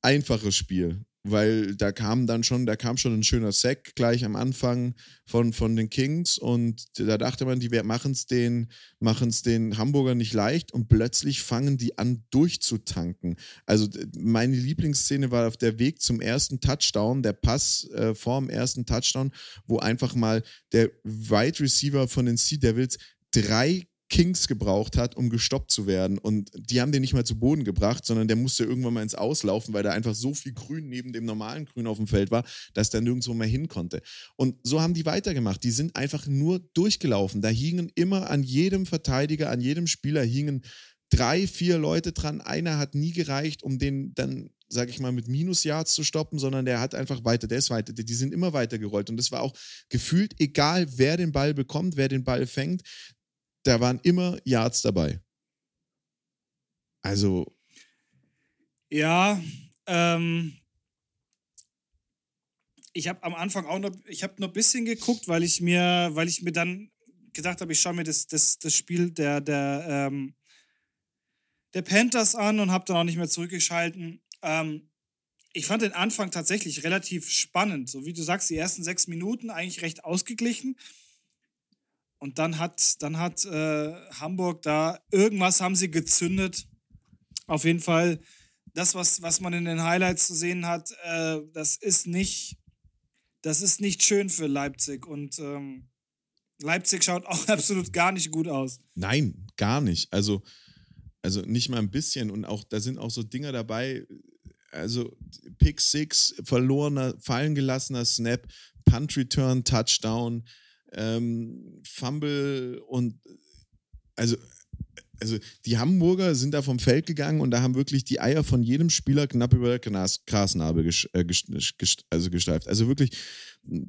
einfaches Spiel weil da kam dann schon, da kam schon ein schöner Sack gleich am Anfang von, von den Kings und da dachte man, die machen es den, machen's den Hamburger nicht leicht und plötzlich fangen die an durchzutanken. Also meine Lieblingsszene war auf der Weg zum ersten Touchdown, der Pass äh, vor dem ersten Touchdown, wo einfach mal der Wide Receiver von den Sea Devils drei Kings gebraucht hat, um gestoppt zu werden. Und die haben den nicht mal zu Boden gebracht, sondern der musste irgendwann mal ins Auslaufen, weil da einfach so viel Grün neben dem normalen Grün auf dem Feld war, dass der nirgendwo mehr hin konnte. Und so haben die weitergemacht. Die sind einfach nur durchgelaufen. Da hingen immer an jedem Verteidiger, an jedem Spieler hingen drei, vier Leute dran. Einer hat nie gereicht, um den dann sage ich mal, mit Minus-Yards zu stoppen, sondern der hat einfach weiter, der ist weiter, die sind immer weiter gerollt. Und das war auch gefühlt, egal wer den Ball bekommt, wer den Ball fängt, da waren immer Yards dabei. Also. Ja, ähm, ich habe am Anfang auch noch, ich habe noch ein bisschen geguckt, weil ich mir, weil ich mir dann gedacht habe, ich schaue mir das, das, das Spiel der, der, ähm, der Panthers an und habe dann auch nicht mehr zurückgeschalten. Ähm, ich fand den Anfang tatsächlich relativ spannend. So wie du sagst, die ersten sechs Minuten eigentlich recht ausgeglichen. Und dann hat, dann hat äh, Hamburg da, irgendwas haben sie gezündet. Auf jeden Fall, das, was, was man in den Highlights zu sehen hat, äh, das ist nicht, das ist nicht schön für Leipzig. Und ähm, Leipzig schaut auch absolut gar nicht gut aus. Nein, gar nicht. Also, also nicht mal ein bisschen. Und auch, da sind auch so Dinger dabei, also Pick Six, verlorener, fallen gelassener Snap, Punt Return, Touchdown ähm, Fumble und also also die Hamburger sind da vom Feld gegangen und da haben wirklich die Eier von jedem Spieler knapp über der Gras, Grasnarbe ges, äh, ges, ges, also gesteift. Also wirklich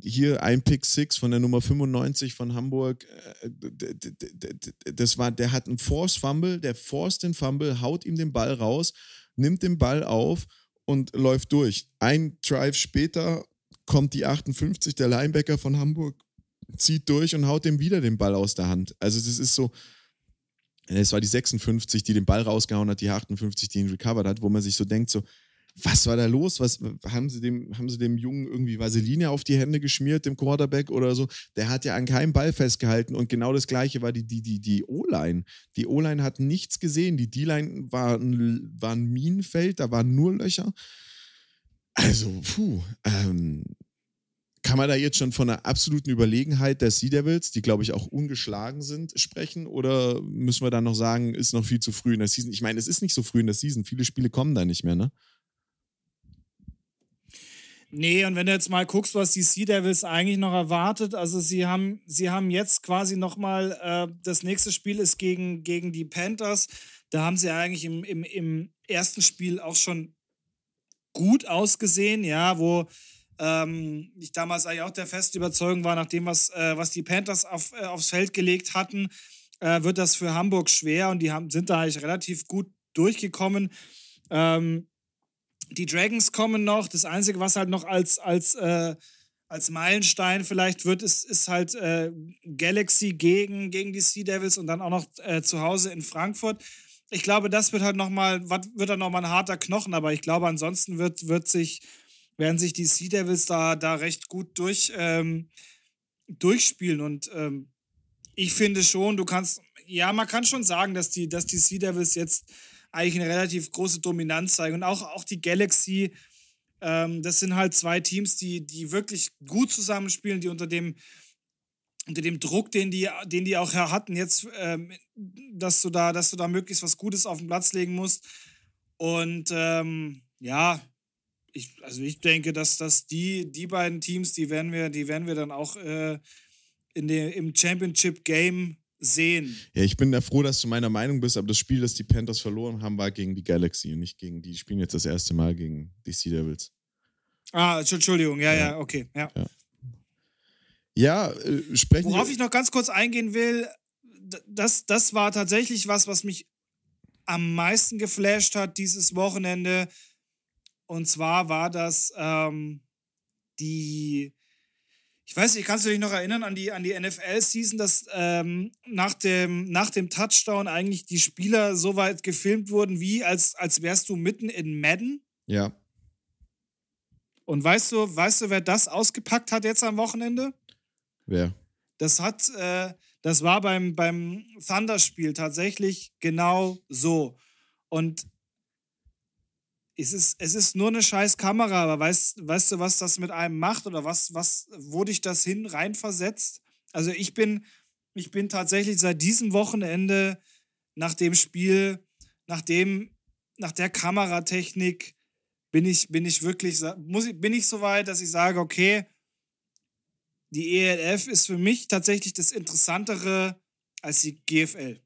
hier ein Pick Six von der Nummer 95 von Hamburg. Äh, das war, der hat einen Force Fumble, der forst den Fumble, haut ihm den Ball raus, nimmt den Ball auf und läuft durch. Ein Drive später kommt die 58, der Linebacker von Hamburg zieht durch und haut dem wieder den Ball aus der Hand. Also das ist so, es war die 56, die den Ball rausgehauen hat, die 58, die ihn recovered hat, wo man sich so denkt, so, was war da los? Was haben sie dem, haben sie dem Jungen irgendwie Vaseline auf die Hände geschmiert, dem Quarterback oder so? Der hat ja an keinem Ball festgehalten und genau das gleiche war die, die, die, die O-Line. Die O-Line hat nichts gesehen. Die D-Line war war ein Minenfeld, da waren nur Löcher. Also, puh, ähm, kann man da jetzt schon von einer absoluten Überlegenheit der Sea Devils, die glaube ich auch ungeschlagen sind, sprechen? Oder müssen wir dann noch sagen, ist noch viel zu früh in der Season? Ich meine, es ist nicht so früh in der Season. Viele Spiele kommen da nicht mehr, ne? Nee, und wenn du jetzt mal guckst, was die Sea Devils eigentlich noch erwartet, also sie haben, sie haben jetzt quasi nochmal, äh, das nächste Spiel ist gegen, gegen die Panthers. Da haben sie eigentlich im, im, im ersten Spiel auch schon gut ausgesehen, ja, wo ähm, ich damals eigentlich auch der festen Überzeugung war, nach dem, was, äh, was die Panthers auf, äh, aufs Feld gelegt hatten, äh, wird das für Hamburg schwer und die haben, sind da eigentlich relativ gut durchgekommen. Ähm, die Dragons kommen noch. Das Einzige, was halt noch als, als, äh, als Meilenstein vielleicht wird, ist, ist halt äh, Galaxy gegen, gegen die Sea Devils und dann auch noch äh, zu Hause in Frankfurt. Ich glaube, das wird halt nochmal, wird dann nochmal ein harter Knochen, aber ich glaube, ansonsten wird, wird sich werden sich die Sea Devils da, da recht gut durch, ähm, durchspielen. Und ähm, ich finde schon, du kannst, ja, man kann schon sagen, dass die, dass die Sea Devils jetzt eigentlich eine relativ große Dominanz zeigen. Und auch, auch die Galaxy, ähm, das sind halt zwei Teams, die, die wirklich gut zusammenspielen, die unter dem, unter dem Druck, den die, den die auch hatten, jetzt, ähm, dass, du da, dass du da möglichst was Gutes auf den Platz legen musst. Und ähm, ja, ich, also ich denke, dass, dass die, die beiden Teams, die werden wir, die werden wir dann auch äh, in der, im Championship Game sehen. Ja, ich bin da froh, dass du meiner Meinung bist, aber das Spiel, das die Panthers verloren haben, war gegen die Galaxy und nicht gegen die. Die spielen jetzt das erste Mal gegen die Sea Devils. Ah, Entschuldigung, ja, ja, ja okay, ja. Ja, ja äh, sprechen Worauf ich noch ganz kurz eingehen will, das, das war tatsächlich was, was mich am meisten geflasht hat dieses Wochenende. Und zwar war das ähm, die ich weiß nicht, kannst du dich noch erinnern an die, an die NFL-Season, dass ähm, nach, dem, nach dem Touchdown eigentlich die Spieler so weit gefilmt wurden, wie als, als wärst du mitten in Madden? Ja. Und weißt du, weißt du, wer das ausgepackt hat jetzt am Wochenende? Wer? Das hat, äh, das war beim, beim Thunder-Spiel tatsächlich genau so. Und es ist, es ist nur eine scheiß Kamera, aber weißt, weißt du, was das mit einem macht oder was, was, wo dich das hin reinversetzt? Also ich bin, ich bin tatsächlich seit diesem Wochenende nach dem Spiel, nach dem, nach der Kameratechnik bin ich, bin ich wirklich, muss ich, bin ich so weit, dass ich sage, okay, die ELF ist für mich tatsächlich das Interessantere als die GFL.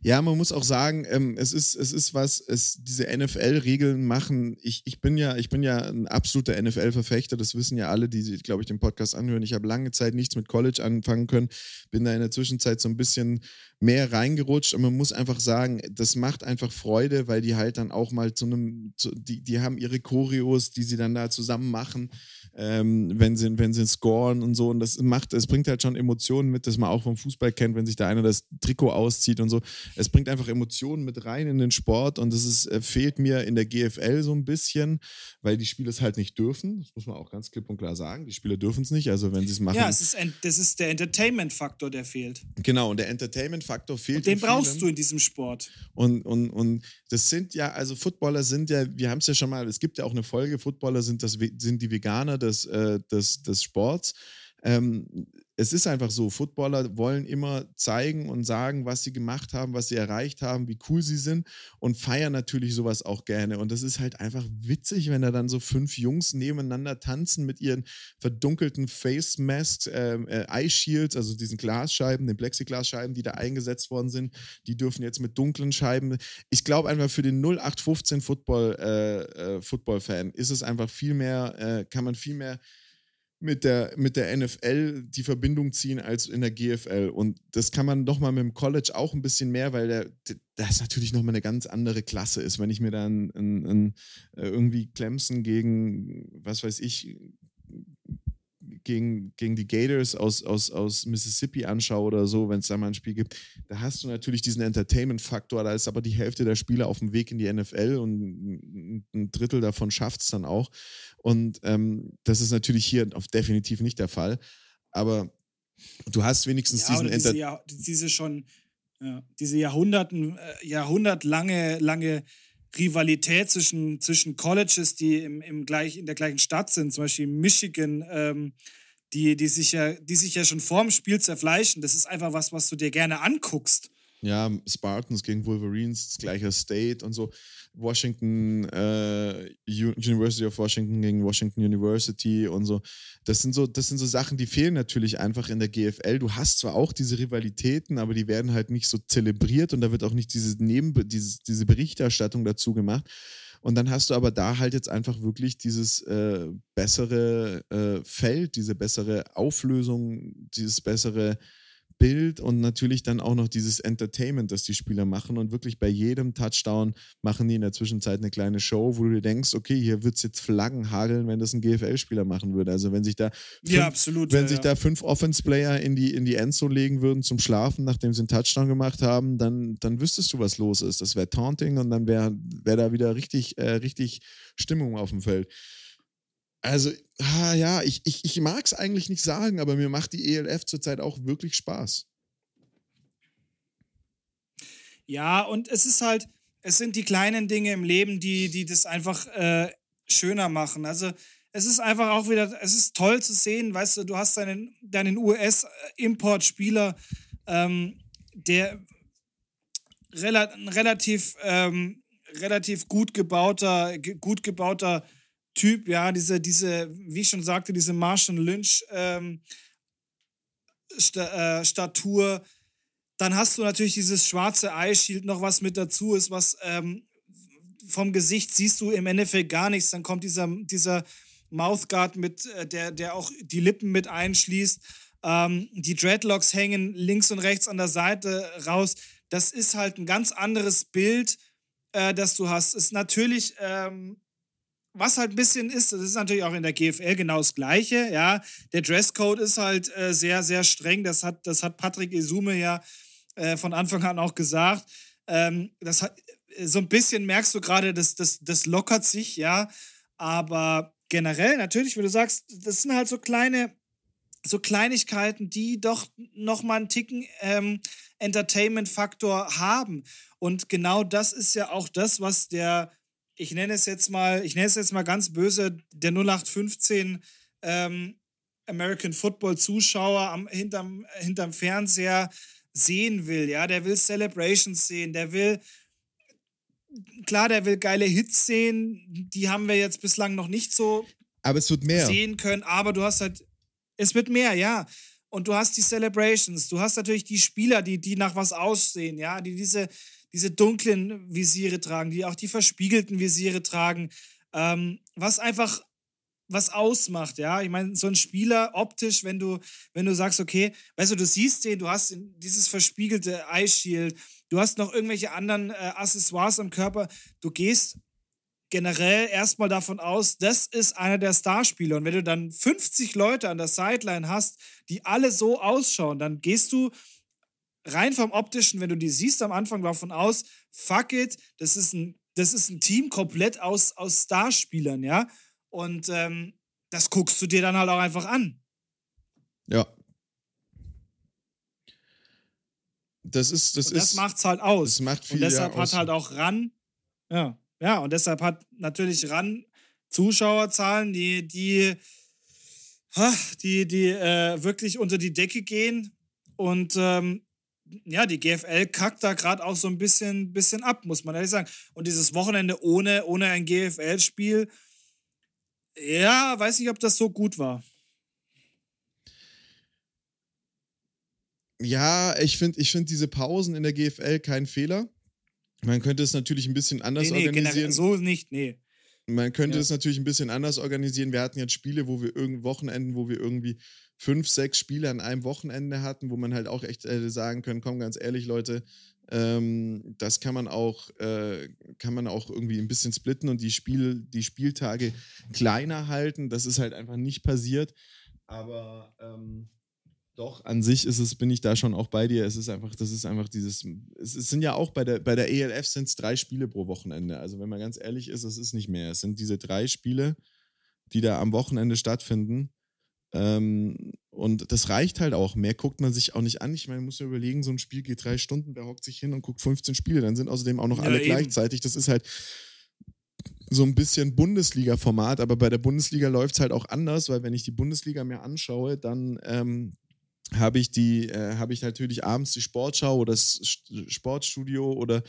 Ja, man muss auch sagen, ähm, es, ist, es ist was, es, diese NFL-Regeln machen. Ich, ich, bin ja, ich bin ja ein absoluter NFL-Verfechter, das wissen ja alle, die, glaube ich, den Podcast anhören. Ich habe lange Zeit nichts mit College anfangen können, bin da in der Zwischenzeit so ein bisschen mehr reingerutscht und man muss einfach sagen, das macht einfach Freude, weil die halt dann auch mal zu einem, zu, die, die haben ihre Choreos, die sie dann da zusammen machen ähm, wenn, sie, wenn sie scoren und so. Und das macht, es bringt halt schon Emotionen mit, das man auch vom Fußball kennt, wenn sich da einer das Trikot auszieht und so. Es bringt einfach Emotionen mit rein in den Sport und das ist, äh, fehlt mir in der GFL so ein bisschen, weil die Spieler es halt nicht dürfen. Das muss man auch ganz klipp und klar sagen. Die Spieler dürfen es nicht. Also wenn sie es machen. Ja, es ist das ist der Entertainment-Faktor, der fehlt. Genau, und der Entertainment-Faktor fehlt. Und den brauchst du in diesem Sport. Und, und, und das sind ja, also Footballer sind ja, wir haben es ja schon mal, es gibt ja auch eine Folge, Footballer sind, das, sind die Veganer, des, äh, des, des Sports. Ähm, es ist einfach so, Footballer wollen immer zeigen und sagen, was sie gemacht haben, was sie erreicht haben, wie cool sie sind und feiern natürlich sowas auch gerne. Und das ist halt einfach witzig, wenn da dann so fünf Jungs nebeneinander tanzen mit ihren verdunkelten Face Masks, ähm, äh, Eye Shields, also diesen Glasscheiben, den Plexiglasscheiben, die da eingesetzt worden sind. Die dürfen jetzt mit dunklen Scheiben. Ich glaube einfach für den 0815 Football, äh, äh, Football-Fan ist es einfach viel mehr, äh, kann man viel mehr mit der, mit der NFL die Verbindung ziehen als in der GFL. Und das kann man nochmal mit dem College auch ein bisschen mehr, weil der, das natürlich nochmal eine ganz andere Klasse ist. Wenn ich mir dann ein, ein, äh, irgendwie Clemson gegen, was weiß ich, gegen, gegen die Gators aus, aus, aus Mississippi anschaue oder so, wenn es da mal ein Spiel gibt, da hast du natürlich diesen Entertainment-Faktor. Da ist aber die Hälfte der Spieler auf dem Weg in die NFL und ein Drittel davon schafft es dann auch. Und ähm, das ist natürlich hier auf definitiv nicht der Fall. Aber du hast wenigstens ja, diesen diese, Jahr, diese schon, ja, diese Jahrhunderten, äh, Jahrhundertlange lange Rivalität zwischen, zwischen Colleges, die im, im gleich, in der gleichen Stadt sind, zum Beispiel Michigan, ähm, die, die, sich ja, die sich ja schon vorm Spiel zerfleischen. Das ist einfach was, was du dir gerne anguckst. Ja, Spartans gegen Wolverines, gleicher State und so. Washington, äh, University of Washington gegen Washington University und so. Das sind so, das sind so Sachen, die fehlen natürlich einfach in der GFL. Du hast zwar auch diese Rivalitäten, aber die werden halt nicht so zelebriert und da wird auch nicht diese, Neben diese, diese Berichterstattung dazu gemacht. Und dann hast du aber da halt jetzt einfach wirklich dieses äh, bessere äh, Feld, diese bessere Auflösung, dieses bessere Bild und natürlich dann auch noch dieses Entertainment, das die Spieler machen. Und wirklich bei jedem Touchdown machen die in der Zwischenzeit eine kleine Show, wo du dir denkst, okay, hier wird es jetzt Flaggen hageln, wenn das ein GFL-Spieler machen würde. Also wenn sich da fünf, ja, absolut, wenn ja, sich ja. da fünf Offense-Player in die, in die Endzone legen würden zum Schlafen, nachdem sie einen Touchdown gemacht haben, dann, dann wüsstest du, was los ist. Das wäre Taunting und dann wäre wär da wieder richtig, äh, richtig Stimmung auf dem Feld. Also, ah, ja, ich, ich, ich mag es eigentlich nicht sagen, aber mir macht die ELF zurzeit auch wirklich Spaß. Ja, und es ist halt, es sind die kleinen Dinge im Leben, die, die das einfach äh, schöner machen. Also es ist einfach auch wieder, es ist toll zu sehen, weißt du, du hast deinen, deinen US-Importspieler, ähm, der rela relativ, ähm, relativ gut gebauter, gut gebauter Typ, ja, diese, diese, wie ich schon sagte, diese Martian Lynch ähm, Sta äh, Statur. Dann hast du natürlich dieses schwarze Eye-Shield noch, was mit dazu ist, was ähm, vom Gesicht siehst du im Endeffekt gar nichts. Dann kommt dieser, dieser Mouthguard mit, äh, der, der auch die Lippen mit einschließt. Ähm, die Dreadlocks hängen links und rechts an der Seite raus. Das ist halt ein ganz anderes Bild, äh, das du hast. Ist natürlich ähm, was halt ein bisschen ist, das ist natürlich auch in der GFL genau das Gleiche, ja. Der Dresscode ist halt äh, sehr, sehr streng. Das hat, das hat Patrick Esume ja äh, von Anfang an auch gesagt. Ähm, das hat, so ein bisschen merkst du gerade, das, das, das lockert sich, ja. Aber generell, natürlich, wie du sagst, das sind halt so kleine, so Kleinigkeiten, die doch noch mal einen Ticken ähm, Entertainment-Faktor haben. Und genau das ist ja auch das, was der ich nenne es jetzt mal, ich nenne es jetzt mal ganz böse, der 0815 ähm, American Football Zuschauer am, hinterm, hinterm Fernseher sehen will. Ja, der will Celebrations sehen, der will, klar, der will geile Hits sehen, die haben wir jetzt bislang noch nicht so aber es wird mehr. sehen können, aber du hast halt, es wird mehr, ja. Und du hast die Celebrations, du hast natürlich die Spieler, die, die nach was aussehen, ja, die diese, diese dunklen Visiere tragen, die auch die verspiegelten Visiere tragen, ähm, was einfach was ausmacht, ja. Ich meine, so ein Spieler optisch, wenn du, wenn du sagst, okay, weißt du, du siehst den, du hast dieses verspiegelte Eye Shield, du hast noch irgendwelche anderen äh, Accessoires am Körper, du gehst generell erstmal davon aus, das ist einer der Starspieler. Und wenn du dann 50 Leute an der Sideline hast, die alle so ausschauen, dann gehst du rein vom optischen, wenn du die siehst am Anfang davon aus, fuck it, das ist ein, das ist ein Team komplett aus, aus Starspielern, ja. Und ähm, das guckst du dir dann halt auch einfach an. Ja. Das ist, das, und das ist. Das macht's halt aus. Das macht viel, und deshalb ja, hat halt auch RAN, ja, ja, und deshalb hat natürlich RAN Zuschauerzahlen, die, die, die, die äh, wirklich unter die Decke gehen. Und ähm, ja, die GFL kackt da gerade auch so ein bisschen, bisschen ab, muss man ehrlich sagen. Und dieses Wochenende ohne, ohne ein GFL-Spiel, ja, weiß nicht, ob das so gut war. Ja, ich finde ich find diese Pausen in der GFL kein Fehler. Man könnte es natürlich ein bisschen anders nee, nee, organisieren. So nicht, nee. Man könnte ja. es natürlich ein bisschen anders organisieren. Wir hatten jetzt Spiele, wo wir irgend Wochenenden, wo wir irgendwie fünf, sechs Spiele an einem Wochenende hatten, wo man halt auch echt äh, sagen können, komm, ganz ehrlich, Leute, ähm, das kann man auch, äh, kann man auch irgendwie ein bisschen splitten und die, Spiel, die Spieltage kleiner halten. Das ist halt einfach nicht passiert. Aber ähm, doch, an sich ist es, bin ich da schon auch bei dir. Es ist einfach, das ist einfach dieses, es, es sind ja auch bei der, bei der ELF sind es drei Spiele pro Wochenende. Also wenn man ganz ehrlich ist, es ist nicht mehr. Es sind diese drei Spiele, die da am Wochenende stattfinden. Ähm, und das reicht halt auch. Mehr guckt man sich auch nicht an. Ich meine, man muss ja überlegen, so ein Spiel geht drei Stunden, der hockt sich hin und guckt 15 Spiele. Dann sind außerdem auch noch ja, alle eben. gleichzeitig. Das ist halt so ein bisschen Bundesliga-Format, aber bei der Bundesliga läuft es halt auch anders, weil wenn ich die Bundesliga mir anschaue, dann ähm, habe ich die, äh, habe ich natürlich abends die Sportschau oder das Sportstudio oder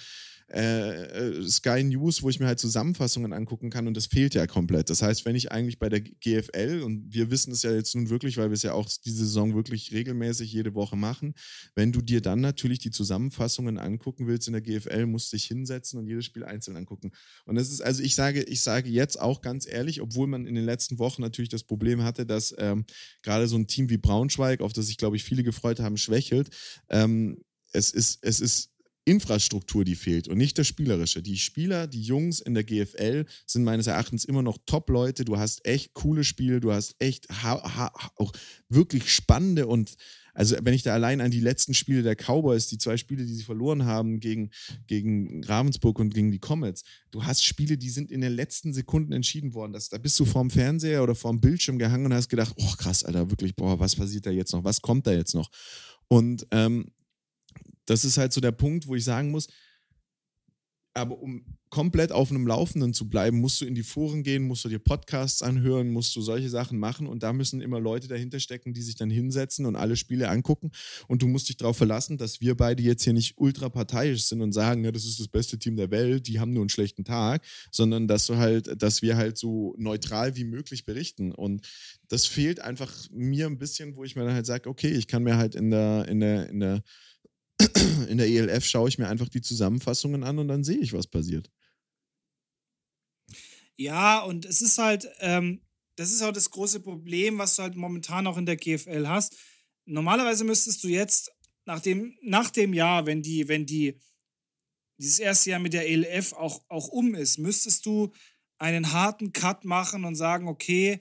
äh, äh, Sky News, wo ich mir halt Zusammenfassungen angucken kann und das fehlt ja komplett. Das heißt, wenn ich eigentlich bei der GFL, und wir wissen es ja jetzt nun wirklich, weil wir es ja auch diese Saison wirklich regelmäßig jede Woche machen, wenn du dir dann natürlich die Zusammenfassungen angucken willst in der GFL, musst du dich hinsetzen und jedes Spiel einzeln angucken. Und das ist, also ich sage, ich sage jetzt auch ganz ehrlich, obwohl man in den letzten Wochen natürlich das Problem hatte, dass ähm, gerade so ein Team wie Braunschweig, auf das sich, glaube ich, viele gefreut haben, schwächelt. Ähm, es ist, es ist Infrastruktur, die fehlt und nicht das Spielerische. Die Spieler, die Jungs in der GFL sind meines Erachtens immer noch Top-Leute. Du hast echt coole Spiele, du hast echt auch wirklich spannende und also wenn ich da allein an die letzten Spiele der Cowboys, die zwei Spiele, die sie verloren haben gegen, gegen Ravensburg und gegen die Comets, du hast Spiele, die sind in den letzten Sekunden entschieden worden. Das, da bist du vorm Fernseher oder vorm Bildschirm gehangen und hast gedacht, oh krass, Alter, wirklich, boah, was passiert da jetzt noch? Was kommt da jetzt noch? Und ähm, das ist halt so der Punkt, wo ich sagen muss, Aber um komplett auf einem Laufenden zu bleiben, musst du in die Foren gehen, musst du dir Podcasts anhören, musst du solche Sachen machen und da müssen immer Leute dahinter stecken, die sich dann hinsetzen und alle Spiele angucken. Und du musst dich darauf verlassen, dass wir beide jetzt hier nicht ultra parteiisch sind und sagen, ja, das ist das beste Team der Welt, die haben nur einen schlechten Tag, sondern dass du halt, dass wir halt so neutral wie möglich berichten. Und das fehlt einfach mir ein bisschen, wo ich mir dann halt sage, okay, ich kann mir halt in der, in der, in der in der ELF schaue ich mir einfach die Zusammenfassungen an und dann sehe ich, was passiert. Ja, und es ist halt, ähm, das ist auch das große Problem, was du halt momentan auch in der GFL hast. Normalerweise müsstest du jetzt, nach dem, nach dem Jahr, wenn die, wenn die, dieses erste Jahr mit der ELF auch, auch um ist, müsstest du einen harten Cut machen und sagen, okay,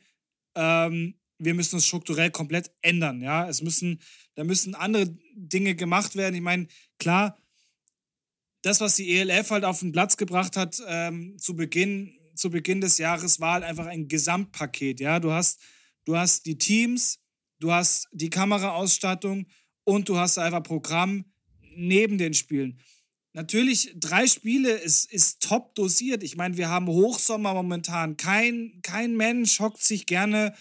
ähm, wir müssen uns strukturell komplett ändern. Ja, es müssen, da müssen andere Dinge gemacht werden. Ich meine, klar, das, was die ELF halt auf den Platz gebracht hat ähm, zu Beginn zu Beginn des Jahres war halt einfach ein Gesamtpaket. Ja, du hast, du hast die Teams, du hast die Kameraausstattung und du hast einfach Programm neben den Spielen. Natürlich, drei Spiele ist, ist top dosiert. Ich meine, wir haben Hochsommer momentan. Kein, kein Mensch hockt sich gerne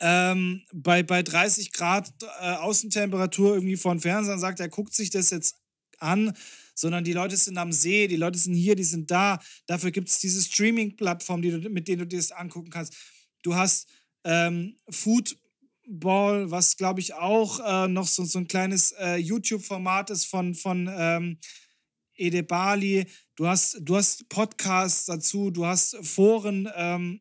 ähm, bei, bei 30 Grad äh, Außentemperatur irgendwie vor Fernseher und sagt, er guckt sich das jetzt an sondern die Leute sind am See, die Leute sind hier, die sind da. Dafür gibt es diese Streaming-Plattform, die mit denen du dir das angucken kannst. Du hast ähm, Football, was glaube ich auch äh, noch so, so ein kleines äh, YouTube-Format ist von, von ähm, Ede Bali. Du hast, du hast Podcasts dazu, du hast Foren, ähm,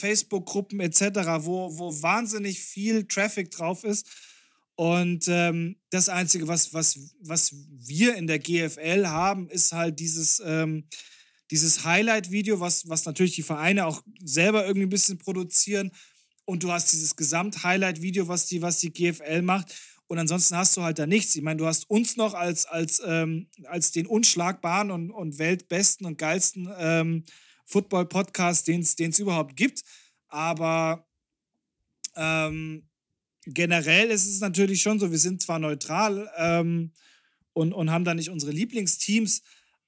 Facebook-Gruppen etc., wo, wo wahnsinnig viel Traffic drauf ist. Und ähm, das Einzige, was, was, was wir in der GFL haben, ist halt dieses, ähm, dieses Highlight-Video, was, was natürlich die Vereine auch selber irgendwie ein bisschen produzieren. Und du hast dieses Gesamt-Highlight-Video, was die, was die GFL macht. Und ansonsten hast du halt da nichts. Ich meine, du hast uns noch als, als, ähm, als den unschlagbaren und, und weltbesten und geilsten ähm, Football-Podcast, den es überhaupt gibt. Aber ähm, generell ist es natürlich schon so, wir sind zwar neutral ähm, und, und haben da nicht unsere Lieblingsteams,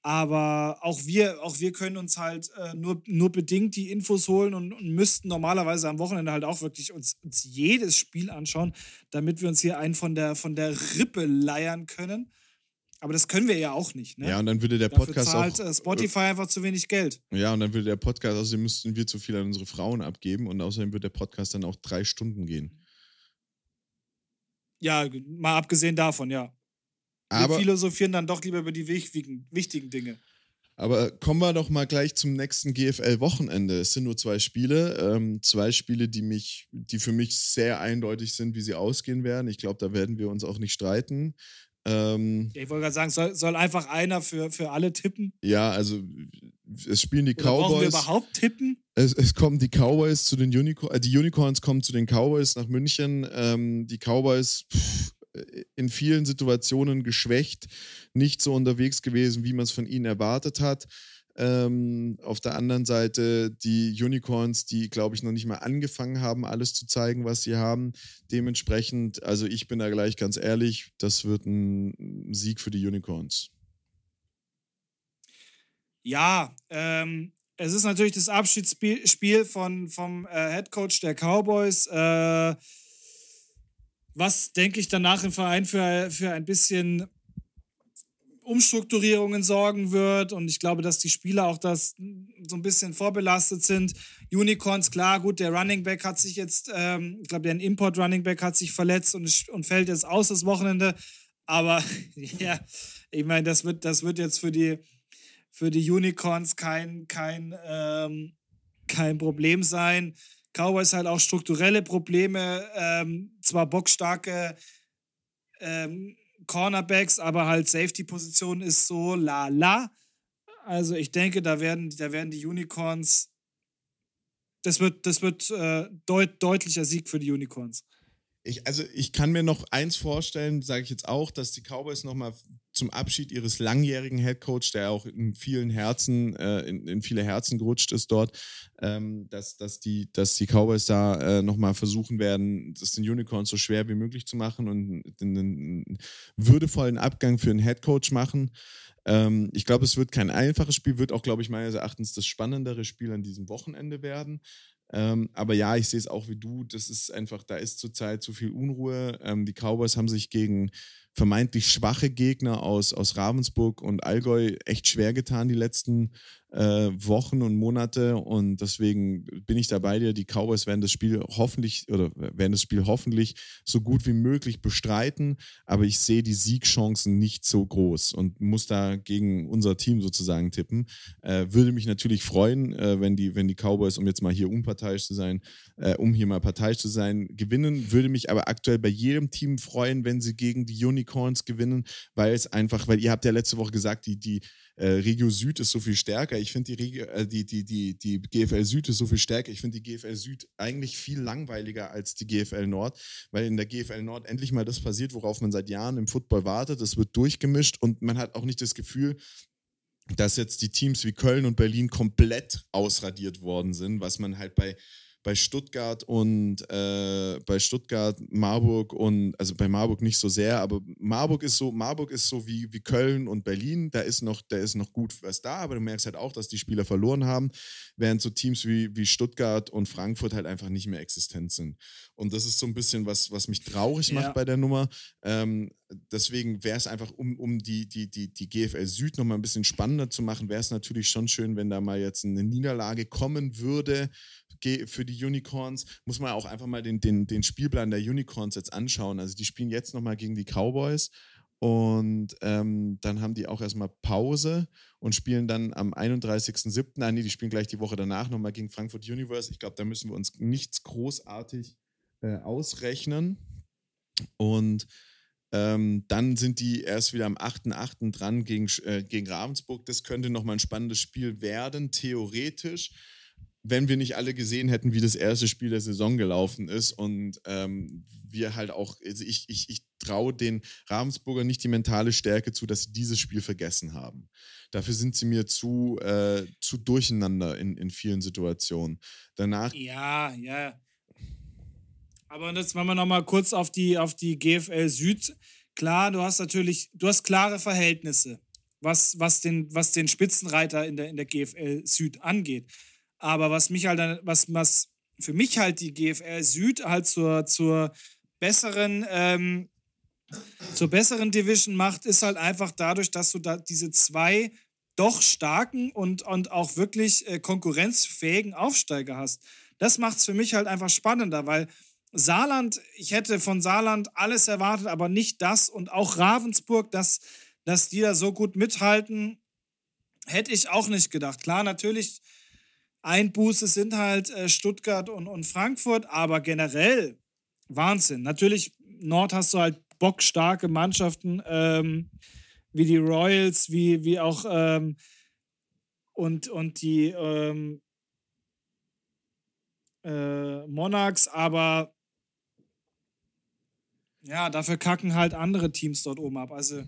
aber auch wir, auch wir können uns halt äh, nur, nur bedingt die Infos holen und, und, müssten normalerweise am Wochenende halt auch wirklich uns, uns jedes Spiel anschauen, damit wir uns hier einen von der, von der Rippe leiern können. Aber das können wir ja auch nicht. Ne? Ja, und dann würde der Podcast Dafür zahlt, auch. Äh, Spotify einfach zu wenig Geld. Ja, und dann würde der Podcast, außerdem müssten wir zu viel an unsere Frauen abgeben und außerdem würde der Podcast dann auch drei Stunden gehen. Ja, mal abgesehen davon, ja. Aber, wir philosophieren dann doch lieber über die wichtigen, wichtigen Dinge. Aber kommen wir doch mal gleich zum nächsten GFL-Wochenende. Es sind nur zwei Spiele, ähm, zwei Spiele, die mich, die für mich sehr eindeutig sind, wie sie ausgehen werden. Ich glaube, da werden wir uns auch nicht streiten. Ähm, ich wollte gerade sagen, soll, soll, einfach einer für, für alle tippen? Ja, also es spielen die Oder Cowboys. Brauchen wir überhaupt tippen? Es, es kommen die Cowboys zu den Unicorns, äh, die Unicorns kommen zu den Cowboys nach München. Ähm, die Cowboys pff, in vielen Situationen geschwächt, nicht so unterwegs gewesen, wie man es von ihnen erwartet hat. Ähm, auf der anderen Seite die Unicorns, die, glaube ich, noch nicht mal angefangen haben, alles zu zeigen, was sie haben. Dementsprechend, also ich bin da gleich ganz ehrlich, das wird ein Sieg für die Unicorns. Ja, ähm, es ist natürlich das Abschiedsspiel von, vom äh, Head Coach der Cowboys. Äh, was, denke ich, danach im Verein für, für ein bisschen Umstrukturierungen sorgen wird. Und ich glaube, dass die Spieler auch das so ein bisschen vorbelastet sind. Unicorns, klar, gut, der Running Back hat sich jetzt, ähm, ich glaube, der Import Running Back hat sich verletzt und, und fällt jetzt aus das Wochenende. Aber ja, ich meine, das wird, das wird jetzt für die, für die Unicorns kein, kein, ähm, kein Problem sein. Cowboys halt auch strukturelle Probleme, ähm, zwar bockstarke ähm, Cornerbacks, aber halt Safety-Position ist so la la. Also ich denke, da werden, da werden die Unicorns, das wird, das wird äh, deut, deutlicher Sieg für die Unicorns. Ich, also ich kann mir noch eins vorstellen, sage ich jetzt auch, dass die Cowboys nochmal zum Abschied ihres langjährigen Headcoach, der auch in vielen Herzen, äh, in, in, viele Herzen gerutscht ist dort, ähm, dass, dass, die, dass die Cowboys da äh, nochmal versuchen werden, das den Unicorns so schwer wie möglich zu machen und einen würdevollen Abgang für einen Headcoach machen. Ähm, ich glaube, es wird kein einfaches Spiel, wird auch, glaube ich, meines Erachtens das spannendere Spiel an diesem Wochenende werden. Ähm, aber ja, ich sehe es auch wie du. Das ist einfach, da ist zurzeit zu viel Unruhe. Ähm, die Cowboys haben sich gegen vermeintlich schwache Gegner aus, aus Ravensburg und Allgäu echt schwer getan die letzten äh, Wochen und Monate und deswegen bin ich da bei dir. Die Cowboys werden das Spiel hoffentlich oder werden das Spiel hoffentlich so gut wie möglich bestreiten, aber ich sehe die Siegchancen nicht so groß und muss da gegen unser Team sozusagen tippen. Äh, würde mich natürlich freuen, äh, wenn, die, wenn die Cowboys, um jetzt mal hier unparteiisch zu sein, äh, um hier mal parteiisch zu sein, gewinnen. Würde mich aber aktuell bei jedem Team freuen, wenn sie gegen die Unicorns gewinnen, weil es einfach, weil ihr habt ja letzte Woche gesagt, die, die äh, Regio Süd ist so viel stärker. Ich finde die, äh, die, die, die, die GFL Süd ist so viel stärker. Ich finde die GFL Süd eigentlich viel langweiliger als die GFL Nord, weil in der GFL Nord endlich mal das passiert, worauf man seit Jahren im Football wartet. Es wird durchgemischt und man hat auch nicht das Gefühl, dass jetzt die Teams wie Köln und Berlin komplett ausradiert worden sind, was man halt bei bei Stuttgart und äh, bei Stuttgart, Marburg und also bei Marburg nicht so sehr, aber Marburg ist so, Marburg ist so wie, wie Köln und Berlin, da ist noch, da ist noch gut was da, aber du merkst halt auch, dass die Spieler verloren haben, während so Teams wie, wie Stuttgart und Frankfurt halt einfach nicht mehr existent sind. Und das ist so ein bisschen was, was mich traurig macht ja. bei der Nummer. Ähm, deswegen wäre es einfach, um, um die, die, die, die GFL Süd nochmal ein bisschen spannender zu machen, wäre es natürlich schon schön, wenn da mal jetzt eine Niederlage kommen würde für die Unicorns. Muss man auch einfach mal den, den, den Spielplan der Unicorns jetzt anschauen. Also die spielen jetzt nochmal gegen die Cowboys und ähm, dann haben die auch erstmal Pause und spielen dann am 31.07. Nein, nee, die spielen gleich die Woche danach nochmal gegen Frankfurt Universe. Ich glaube, da müssen wir uns nichts großartig äh, ausrechnen. Und ähm, dann sind die erst wieder am 8.8. dran gegen, äh, gegen Ravensburg. Das könnte nochmal ein spannendes Spiel werden, theoretisch, wenn wir nicht alle gesehen hätten, wie das erste Spiel der Saison gelaufen ist. Und ähm, wir halt auch, also ich, ich, ich traue den Ravensburger nicht die mentale Stärke zu, dass sie dieses Spiel vergessen haben. Dafür sind sie mir zu, äh, zu durcheinander in, in vielen Situationen. Danach. Ja, ja. Aber jetzt machen wir nochmal kurz auf die, auf die GFL Süd. Klar, du hast natürlich, du hast klare Verhältnisse, was, was, den, was den Spitzenreiter in der, in der GFL Süd angeht. Aber was mich halt, was, was für mich halt die GFL Süd halt zur, zur besseren, ähm, zur besseren Division macht, ist halt einfach dadurch, dass du da diese zwei doch starken und, und auch wirklich äh, konkurrenzfähigen Aufsteiger hast. Das macht es für mich halt einfach spannender, weil Saarland, ich hätte von Saarland alles erwartet, aber nicht das und auch Ravensburg, dass, dass die da so gut mithalten, hätte ich auch nicht gedacht. Klar, natürlich, Einbuße sind halt äh, Stuttgart und, und Frankfurt, aber generell Wahnsinn. Natürlich, Nord hast du halt bockstarke Mannschaften, ähm, wie die Royals, wie, wie auch ähm, und, und die ähm, äh, Monarchs, aber ja, dafür kacken halt andere Teams dort oben ab. Also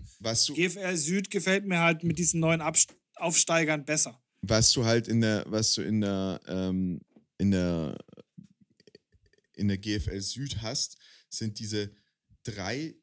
GFL Süd gefällt mir halt mit diesen neuen Abst Aufsteigern besser. Was du halt in der, was du in der, ähm, in der, in der GFL Süd hast, sind diese drei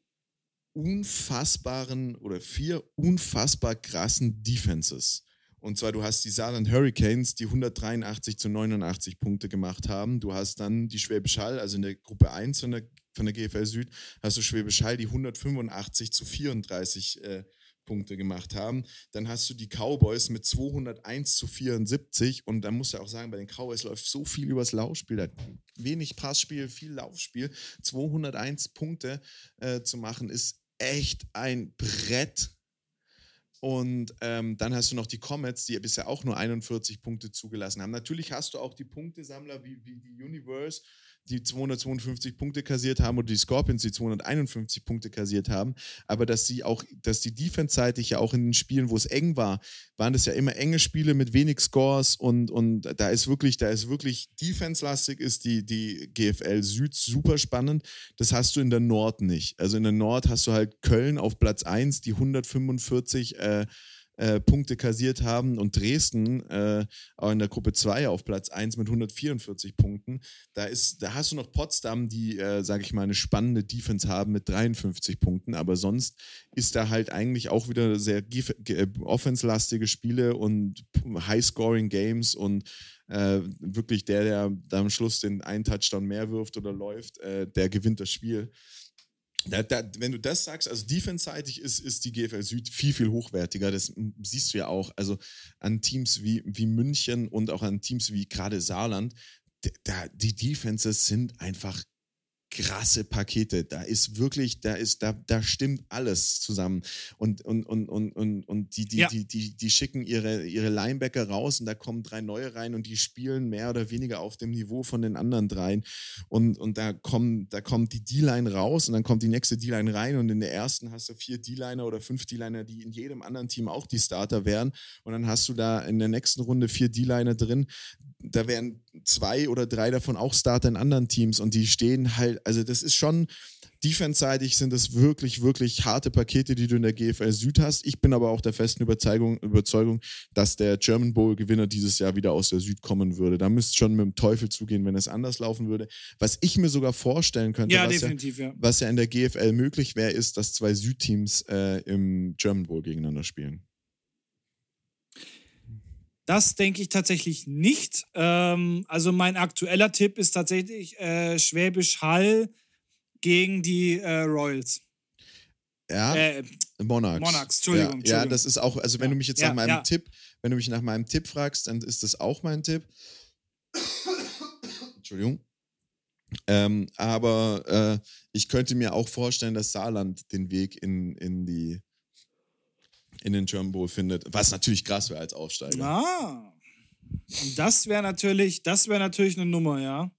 unfassbaren oder vier unfassbar krassen Defenses. Und zwar, du hast die Saarland Hurricanes, die 183 zu 89 Punkte gemacht haben. Du hast dann die Schwäbisch Hall, also in der Gruppe 1 von der, von der GFL Süd, hast du Schwäbisch Hall, die 185 zu 34 äh, Punkte gemacht haben. Dann hast du die Cowboys mit 201 zu 74 und dann musst du auch sagen, bei den Cowboys läuft so viel übers Laufspiel. Da wenig Passspiel, viel Laufspiel. 201 Punkte äh, zu machen ist echt ein Brett und ähm, dann hast du noch die Comets, die bisher auch nur 41 Punkte zugelassen haben. Natürlich hast du auch die Punktesammler wie, wie die Universe, die 252 Punkte kassiert haben oder die Scorpions, die 251 Punkte kassiert haben, aber dass sie auch, dass die Defense-seitig ja auch in den Spielen, wo es eng war, waren das ja immer enge Spiele mit wenig Scores und, und da ist wirklich, da ist wirklich Defense-lastig ist die, die GFL Süd super spannend. Das hast du in der Nord nicht. Also in der Nord hast du halt Köln auf Platz 1, die 145 äh, äh, Punkte kassiert haben und Dresden äh, auch in der Gruppe 2 auf Platz 1 mit 144 Punkten. Da, ist, da hast du noch Potsdam, die, äh, sage ich mal, eine spannende Defense haben mit 53 Punkten, aber sonst ist da halt eigentlich auch wieder sehr äh, offenslastige Spiele und High-Scoring-Games und äh, wirklich der, der am Schluss den einen Touchdown mehr wirft oder läuft, äh, der gewinnt das Spiel. Da, da, wenn du das sagst, also defense-seitig ist, ist die GFL Süd viel, viel hochwertiger. Das siehst du ja auch. Also an Teams wie, wie München und auch an Teams wie gerade Saarland, da, die Defenses sind einfach krasse Pakete. Da ist wirklich, da ist, da, da stimmt alles zusammen. Und, und, und, und, und, und die, die, ja. die, die, die schicken ihre, ihre Linebacker raus und da kommen drei neue rein und die spielen mehr oder weniger auf dem Niveau von den anderen dreien. Und, und da kommen, da kommt die D-Line raus und dann kommt die nächste D-Line rein und in der ersten hast du vier D-Liner oder fünf D-Liner, die in jedem anderen Team auch die Starter wären. Und dann hast du da in der nächsten Runde vier D-Liner drin. Da wären zwei oder drei davon auch Starter in anderen Teams und die stehen halt also das ist schon, defense-seitig sind das wirklich, wirklich harte Pakete, die du in der GFL Süd hast. Ich bin aber auch der festen Überzeugung, Überzeugung dass der German Bowl-Gewinner dieses Jahr wieder aus der Süd kommen würde. Da müsste schon mit dem Teufel zugehen, wenn es anders laufen würde. Was ich mir sogar vorstellen könnte, ja, was, ja, ja. was, ja, in der GFL möglich wäre, ist, dass zwei Südteams äh, im German Bowl gegeneinander spielen. Das denke ich tatsächlich nicht. Ähm, also mein aktueller Tipp ist tatsächlich äh, Schwäbisch Hall gegen die äh, Royals. Ja, äh, Monarchs. Monarchs, Entschuldigung, ja, Entschuldigung. Ja, das ist auch, also wenn du mich jetzt ja, nach meinem ja. Tipp, wenn du mich nach meinem Tipp fragst, dann ist das auch mein Tipp. Entschuldigung. Ähm, aber äh, ich könnte mir auch vorstellen, dass Saarland den Weg in, in die in den German Bowl findet, was natürlich krass wäre als Aufsteiger. Ah, das wäre natürlich, das wäre natürlich eine Nummer, ja.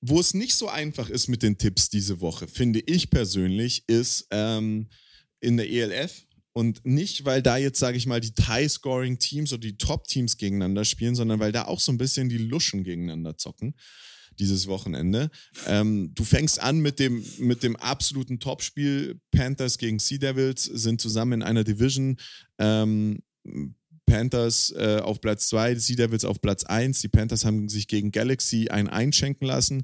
Wo es nicht so einfach ist mit den Tipps diese Woche, finde ich persönlich, ist ähm, in der ELF. Und nicht, weil da jetzt, sage ich mal, die High-Scoring-Teams oder die Top-Teams gegeneinander spielen, sondern weil da auch so ein bisschen die Luschen gegeneinander zocken dieses Wochenende. Ähm, du fängst an mit dem, mit dem absoluten Topspiel. Panthers gegen Sea Devils sind zusammen in einer Division. Ähm, Panthers äh, auf Platz 2, Sea Devils auf Platz 1. Die Panthers haben sich gegen Galaxy ein einschenken lassen.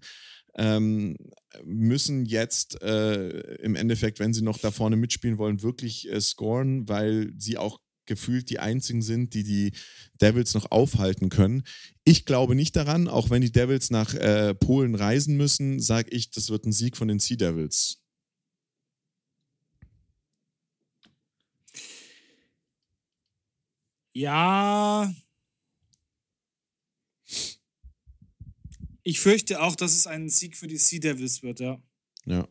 Ähm, müssen jetzt äh, im Endeffekt, wenn sie noch da vorne mitspielen wollen, wirklich äh, scoren, weil sie auch gefühlt die einzigen sind, die die Devils noch aufhalten können. Ich glaube nicht daran, auch wenn die Devils nach äh, Polen reisen müssen, sage ich, das wird ein Sieg von den Sea Devils. Ja. Ich fürchte auch, dass es ein Sieg für die Sea Devils wird, ja. Ja.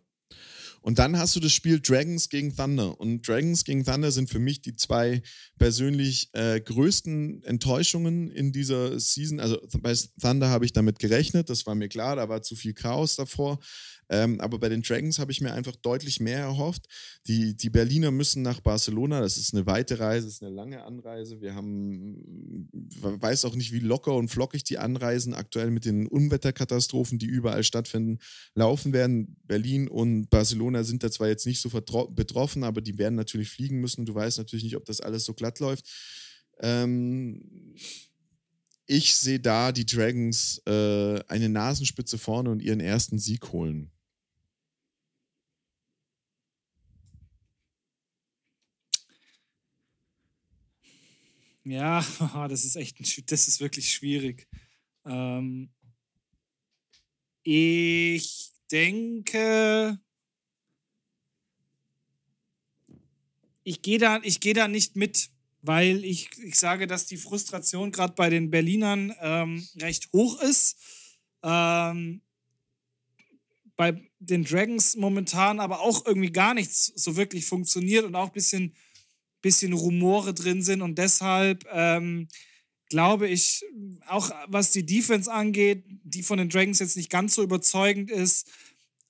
Und dann hast du das Spiel Dragons gegen Thunder. Und Dragons gegen Thunder sind für mich die zwei persönlich äh, größten Enttäuschungen in dieser Season. Also bei Thunder habe ich damit gerechnet, das war mir klar, da war zu viel Chaos davor. Ähm, aber bei den Dragons habe ich mir einfach deutlich mehr erhofft. Die, die Berliner müssen nach Barcelona. Das ist eine weite Reise, das ist eine lange Anreise. Wir haben, weiß auch nicht, wie locker und flockig die Anreisen aktuell mit den Unwetterkatastrophen, die überall stattfinden, laufen werden. Berlin und Barcelona sind da zwar jetzt nicht so betroffen, aber die werden natürlich fliegen müssen. Du weißt natürlich nicht, ob das alles so glatt läuft. Ähm, ich sehe da die Dragons äh, eine Nasenspitze vorne und ihren ersten Sieg holen. Ja, das ist echt, ein, das ist wirklich schwierig. Ähm, ich denke, ich gehe da, geh da nicht mit, weil ich, ich sage, dass die Frustration gerade bei den Berlinern ähm, recht hoch ist. Ähm, bei den Dragons momentan aber auch irgendwie gar nichts so wirklich funktioniert und auch ein bisschen bisschen Rumore drin sind und deshalb ähm, glaube ich, auch was die Defense angeht, die von den Dragons jetzt nicht ganz so überzeugend ist,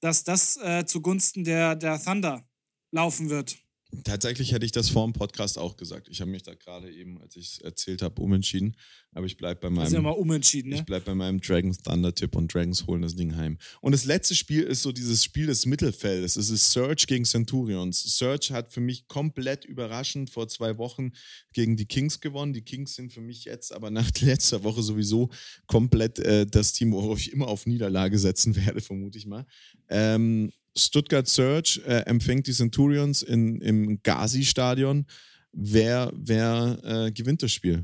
dass das äh, zugunsten der, der Thunder laufen wird. Tatsächlich hätte ich das vor dem Podcast auch gesagt. Ich habe mich da gerade eben, als ich es erzählt habe, umentschieden. Aber ich bleibe bei meinem. Das ist ja mal umentschieden, ne? Ich bleibe bei meinem Dragons Thunder Tipp und Dragons holen das Ding heim. Und das letzte Spiel ist so dieses Spiel des Mittelfeldes. Es ist Surge gegen Centurions. Surge hat für mich komplett überraschend vor zwei Wochen gegen die Kings gewonnen. Die Kings sind für mich jetzt aber nach letzter Woche sowieso komplett äh, das Team, worauf ich immer auf Niederlage setzen werde, vermute ich mal. Ähm, Stuttgart Surge äh, empfängt die Centurions in, im Gazi-Stadion. Wer, wer äh, gewinnt das Spiel?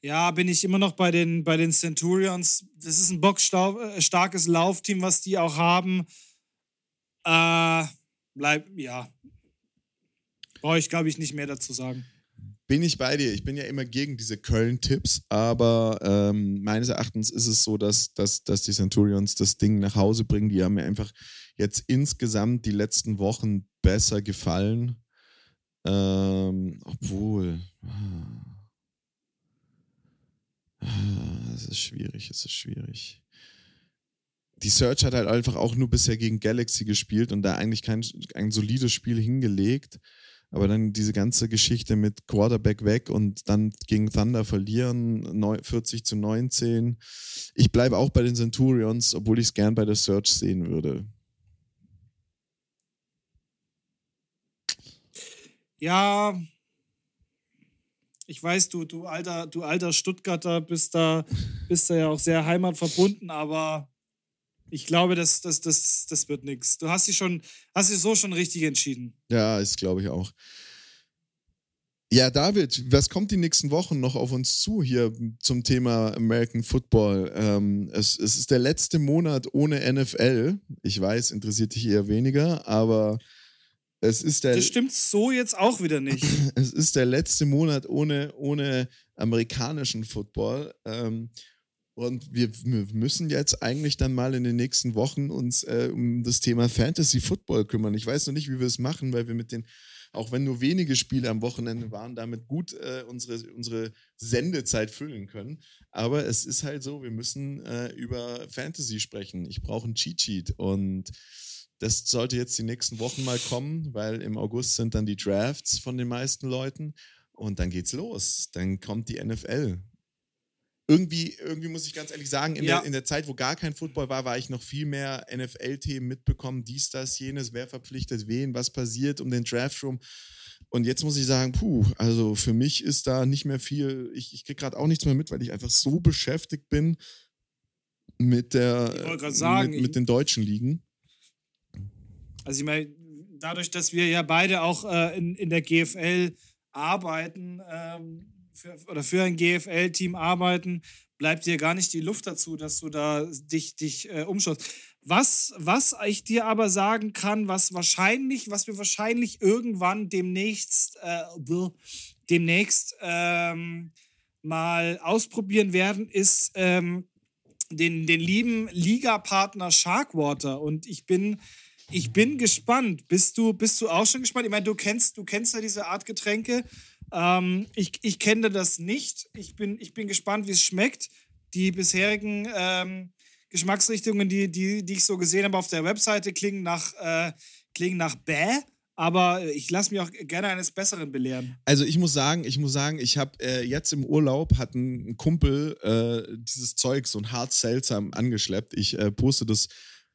Ja, bin ich immer noch bei den, bei den Centurions. Das ist ein bockstarkes äh, Laufteam, was die auch haben. Äh, bleib, ja. Brauche ich, glaube ich, nicht mehr dazu sagen bin ich bei dir. Ich bin ja immer gegen diese Köln-Tipps, aber ähm, meines Erachtens ist es so, dass, dass, dass die Centurions das Ding nach Hause bringen. Die haben mir einfach jetzt insgesamt die letzten Wochen besser gefallen. Ähm, obwohl. Ah, es ist schwierig, es ist schwierig. Die Search hat halt einfach auch nur bisher gegen Galaxy gespielt und da eigentlich kein ein solides Spiel hingelegt. Aber dann diese ganze Geschichte mit Quarterback weg und dann gegen Thunder verlieren, 40 zu 19. Ich bleibe auch bei den Centurions, obwohl ich es gern bei der Search sehen würde. Ja, ich weiß, du, du alter, du alter Stuttgarter bist da, bist da ja auch sehr heimatverbunden, aber ich glaube, das, das, das, das wird nichts. Du hast dich schon, hast dich so schon richtig entschieden. Ja, das glaube ich auch. Ja, David, was kommt die nächsten Wochen noch auf uns zu hier zum Thema American Football? Ähm, es, es ist der letzte Monat ohne NFL. Ich weiß, interessiert dich eher weniger, aber es ist der. Das stimmt so jetzt auch wieder nicht. es ist der letzte Monat ohne, ohne amerikanischen Football. Ähm, und wir, müssen jetzt eigentlich dann mal in den nächsten Wochen uns äh, um das Thema Fantasy Football kümmern. Ich weiß noch nicht, wie wir es machen, weil wir mit den, auch wenn nur wenige Spiele am Wochenende waren, damit gut äh, unsere, unsere Sendezeit füllen können. Aber es ist halt so, wir müssen äh, über Fantasy sprechen. Ich brauche einen Cheat Sheet und das sollte jetzt die nächsten Wochen mal kommen, weil im August sind dann die Drafts von den meisten Leuten und dann geht's los. Dann kommt die NFL irgendwie, irgendwie muss ich ganz ehrlich sagen, in, ja. der, in der Zeit, wo gar kein Football war, war ich noch viel mehr NFL-Themen mitbekommen, dies, das, jenes, wer verpflichtet wen, was passiert um den Draft rum. Und jetzt muss ich sagen, puh, also für mich ist da nicht mehr viel, ich, ich kriege gerade auch nichts mehr mit, weil ich einfach so beschäftigt bin mit der sagen, mit, mit den deutschen Ligen. Also ich meine, dadurch, dass wir ja beide auch äh, in, in der GFL arbeiten, ähm, für, oder für ein GFL-Team arbeiten, bleibt dir gar nicht die Luft dazu, dass du da dich, dich äh, umschaust. Was, was ich dir aber sagen kann, was wahrscheinlich, was wir wahrscheinlich irgendwann demnächst, äh, demnächst ähm, mal ausprobieren werden, ist ähm, den, den lieben Liga-Partner Sharkwater. Und ich bin, ich bin gespannt. Bist du, bist du auch schon gespannt? Ich meine, du kennst, du kennst ja diese Art Getränke. Ähm, ich ich kenne das nicht. Ich bin, ich bin gespannt, wie es schmeckt. Die bisherigen ähm, Geschmacksrichtungen, die, die, die ich so gesehen habe auf der Webseite, klingen nach, äh, klingen nach Bäh. Aber ich lasse mich auch gerne eines Besseren belehren. Also ich muss sagen, ich muss sagen, ich habe äh, jetzt im Urlaub hat ein Kumpel äh, dieses Zeug, so ein Hard Seltsam angeschleppt. Ich äh, poste das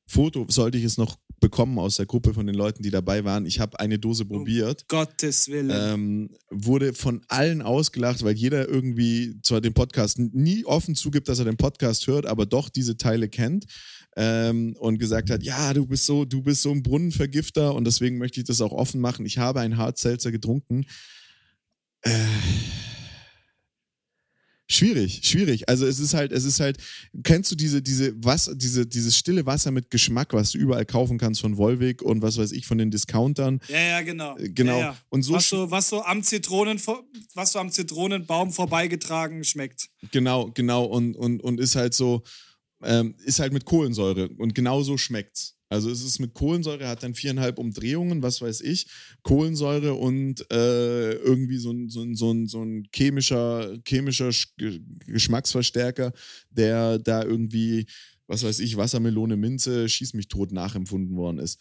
Foto, sollte ich es noch bekommen aus der Gruppe von den Leuten, die dabei waren. Ich habe eine Dose probiert. Um Gottes Willen. Ähm, wurde von allen ausgelacht, weil jeder irgendwie zwar den Podcast nie offen zugibt, dass er den Podcast hört, aber doch diese Teile kennt. Ähm, und gesagt hat, ja, du bist so, du bist so ein Brunnenvergifter und deswegen möchte ich das auch offen machen. Ich habe einen Hard Seltzer getrunken. Äh, Schwierig, schwierig. Also es ist halt, es ist halt, kennst du diese, diese Wasser, diese, dieses stille Wasser mit Geschmack, was du überall kaufen kannst von Volvic und was weiß ich von den Discountern? Ja, ja, genau. Äh, genau. Ja, ja. Und so was so, was so am Zitronen, was so am Zitronenbaum vorbeigetragen schmeckt. Genau, genau. Und, und, und ist halt so, ähm, ist halt mit Kohlensäure. Und genau so schmeckt's. Also es ist mit Kohlensäure, hat dann viereinhalb Umdrehungen, was weiß ich, Kohlensäure und äh, irgendwie so ein, so ein, so ein, so ein chemischer, chemischer Geschmacksverstärker, der da irgendwie, was weiß ich, Wassermelone, Minze, schieß mich tot nachempfunden worden ist.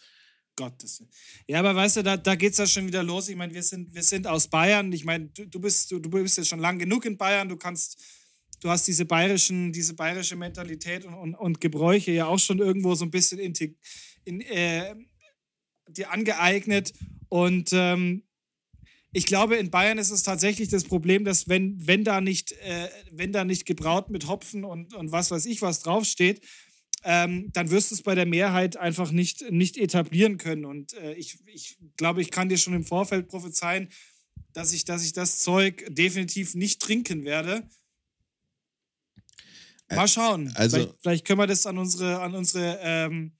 Gottes. Ja, aber weißt du, da, da geht es ja schon wieder los. Ich meine, wir sind, wir sind aus Bayern. Ich meine, du, du, bist, du, du bist jetzt schon lang genug in Bayern. Du kannst, du hast diese bayerischen, diese bayerische Mentalität und, und, und Gebräuche ja auch schon irgendwo so ein bisschen in, in, äh, dir angeeignet. Und ähm, ich glaube, in Bayern ist es tatsächlich das Problem, dass wenn, wenn da nicht, äh, wenn da nicht gebraut mit Hopfen und, und was weiß ich was draufsteht, ähm, dann wirst du es bei der Mehrheit einfach nicht, nicht etablieren können. Und äh, ich, ich glaube, ich kann dir schon im Vorfeld prophezeien, dass ich, dass ich das Zeug definitiv nicht trinken werde. Mal schauen. Also, vielleicht, vielleicht können wir das an unsere, an unsere, ähm,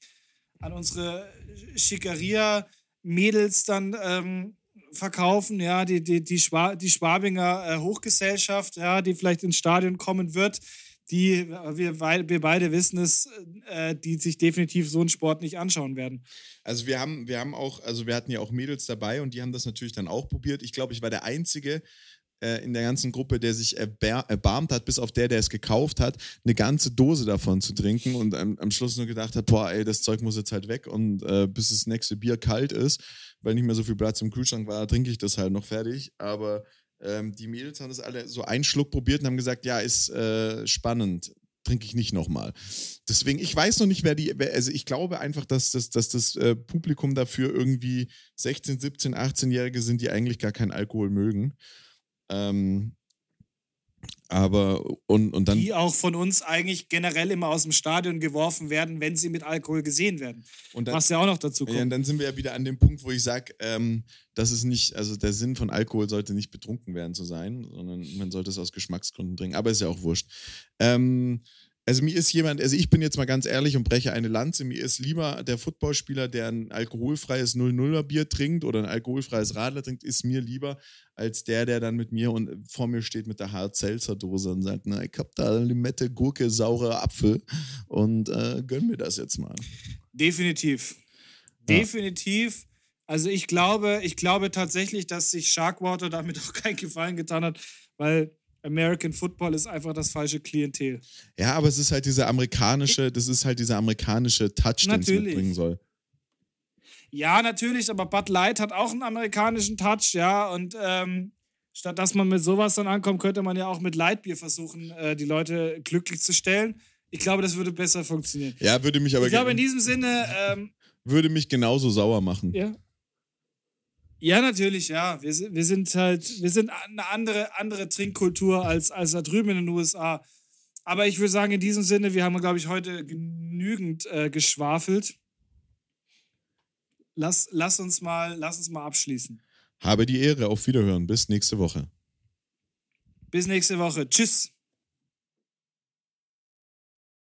an unsere Schickeria-Mädels dann ähm, verkaufen, ja, die, die, die, Schwa die Schwabinger äh, Hochgesellschaft, ja, die vielleicht ins Stadion kommen wird die, wir, wir beide wissen es, äh, die sich definitiv so einen Sport nicht anschauen werden. Also wir haben, wir haben auch, also wir hatten ja auch Mädels dabei und die haben das natürlich dann auch probiert. Ich glaube, ich war der Einzige äh, in der ganzen Gruppe, der sich erbarmt hat, bis auf der, der es gekauft hat, eine ganze Dose davon zu trinken und am, am Schluss nur gedacht hat, boah, ey, das Zeug muss jetzt halt weg und äh, bis das nächste Bier kalt ist, weil nicht mehr so viel Platz im Kühlschrank war, trinke ich das halt noch fertig. Aber ähm, die Mädels haben das alle so einen Schluck probiert und haben gesagt, ja, ist äh, spannend. Trinke ich nicht nochmal. Deswegen, ich weiß noch nicht, wer die, also ich glaube einfach, dass das, dass das äh, Publikum dafür irgendwie 16, 17, 18-Jährige sind, die eigentlich gar keinen Alkohol mögen. Ähm, aber und, und dann. Die auch von uns eigentlich generell immer aus dem Stadion geworfen werden, wenn sie mit Alkohol gesehen werden. Und dann, was ja auch noch dazu kommt. Ja, und dann sind wir ja wieder an dem Punkt, wo ich sage, ähm, dass es nicht, also der Sinn von Alkohol sollte nicht betrunken werden zu sein, sondern man sollte es aus Geschmacksgründen trinken. Aber ist ja auch wurscht. Ähm, also mir ist jemand, also ich bin jetzt mal ganz ehrlich und breche eine Lanze, mir ist lieber der Footballspieler, der ein alkoholfreies 0-0er Bier trinkt oder ein alkoholfreies Radler trinkt, ist mir lieber als der, der dann mit mir und vor mir steht mit der Hart-Seltzer-Dose und sagt, na, ich hab da Limette, Gurke, saurer Apfel und äh, gönn mir das jetzt mal. Definitiv. Ja. Definitiv. Also ich glaube, ich glaube tatsächlich, dass sich Sharkwater damit auch keinen Gefallen getan hat, weil American Football ist einfach das falsche Klientel. Ja, aber es ist halt dieser amerikanische, das ist halt dieser amerikanische Touch, den es mitbringen soll. Ja, natürlich, aber Bud Light hat auch einen amerikanischen Touch, ja, und ähm, statt dass man mit sowas dann ankommt, könnte man ja auch mit Lightbier versuchen, äh, die Leute glücklich zu stellen. Ich glaube, das würde besser funktionieren. Ja, würde mich aber. Ich glaube, in diesem Sinne. Ähm, würde mich genauso sauer machen. Ja. Ja, natürlich, ja. Wir, wir sind halt, wir sind eine andere, andere Trinkkultur als, als da drüben in den USA. Aber ich würde sagen, in diesem Sinne, wir haben, glaube ich, heute genügend äh, geschwafelt. Lass, lass, uns mal, lass uns mal abschließen. Habe die Ehre. Auf Wiederhören. Bis nächste Woche. Bis nächste Woche. Tschüss.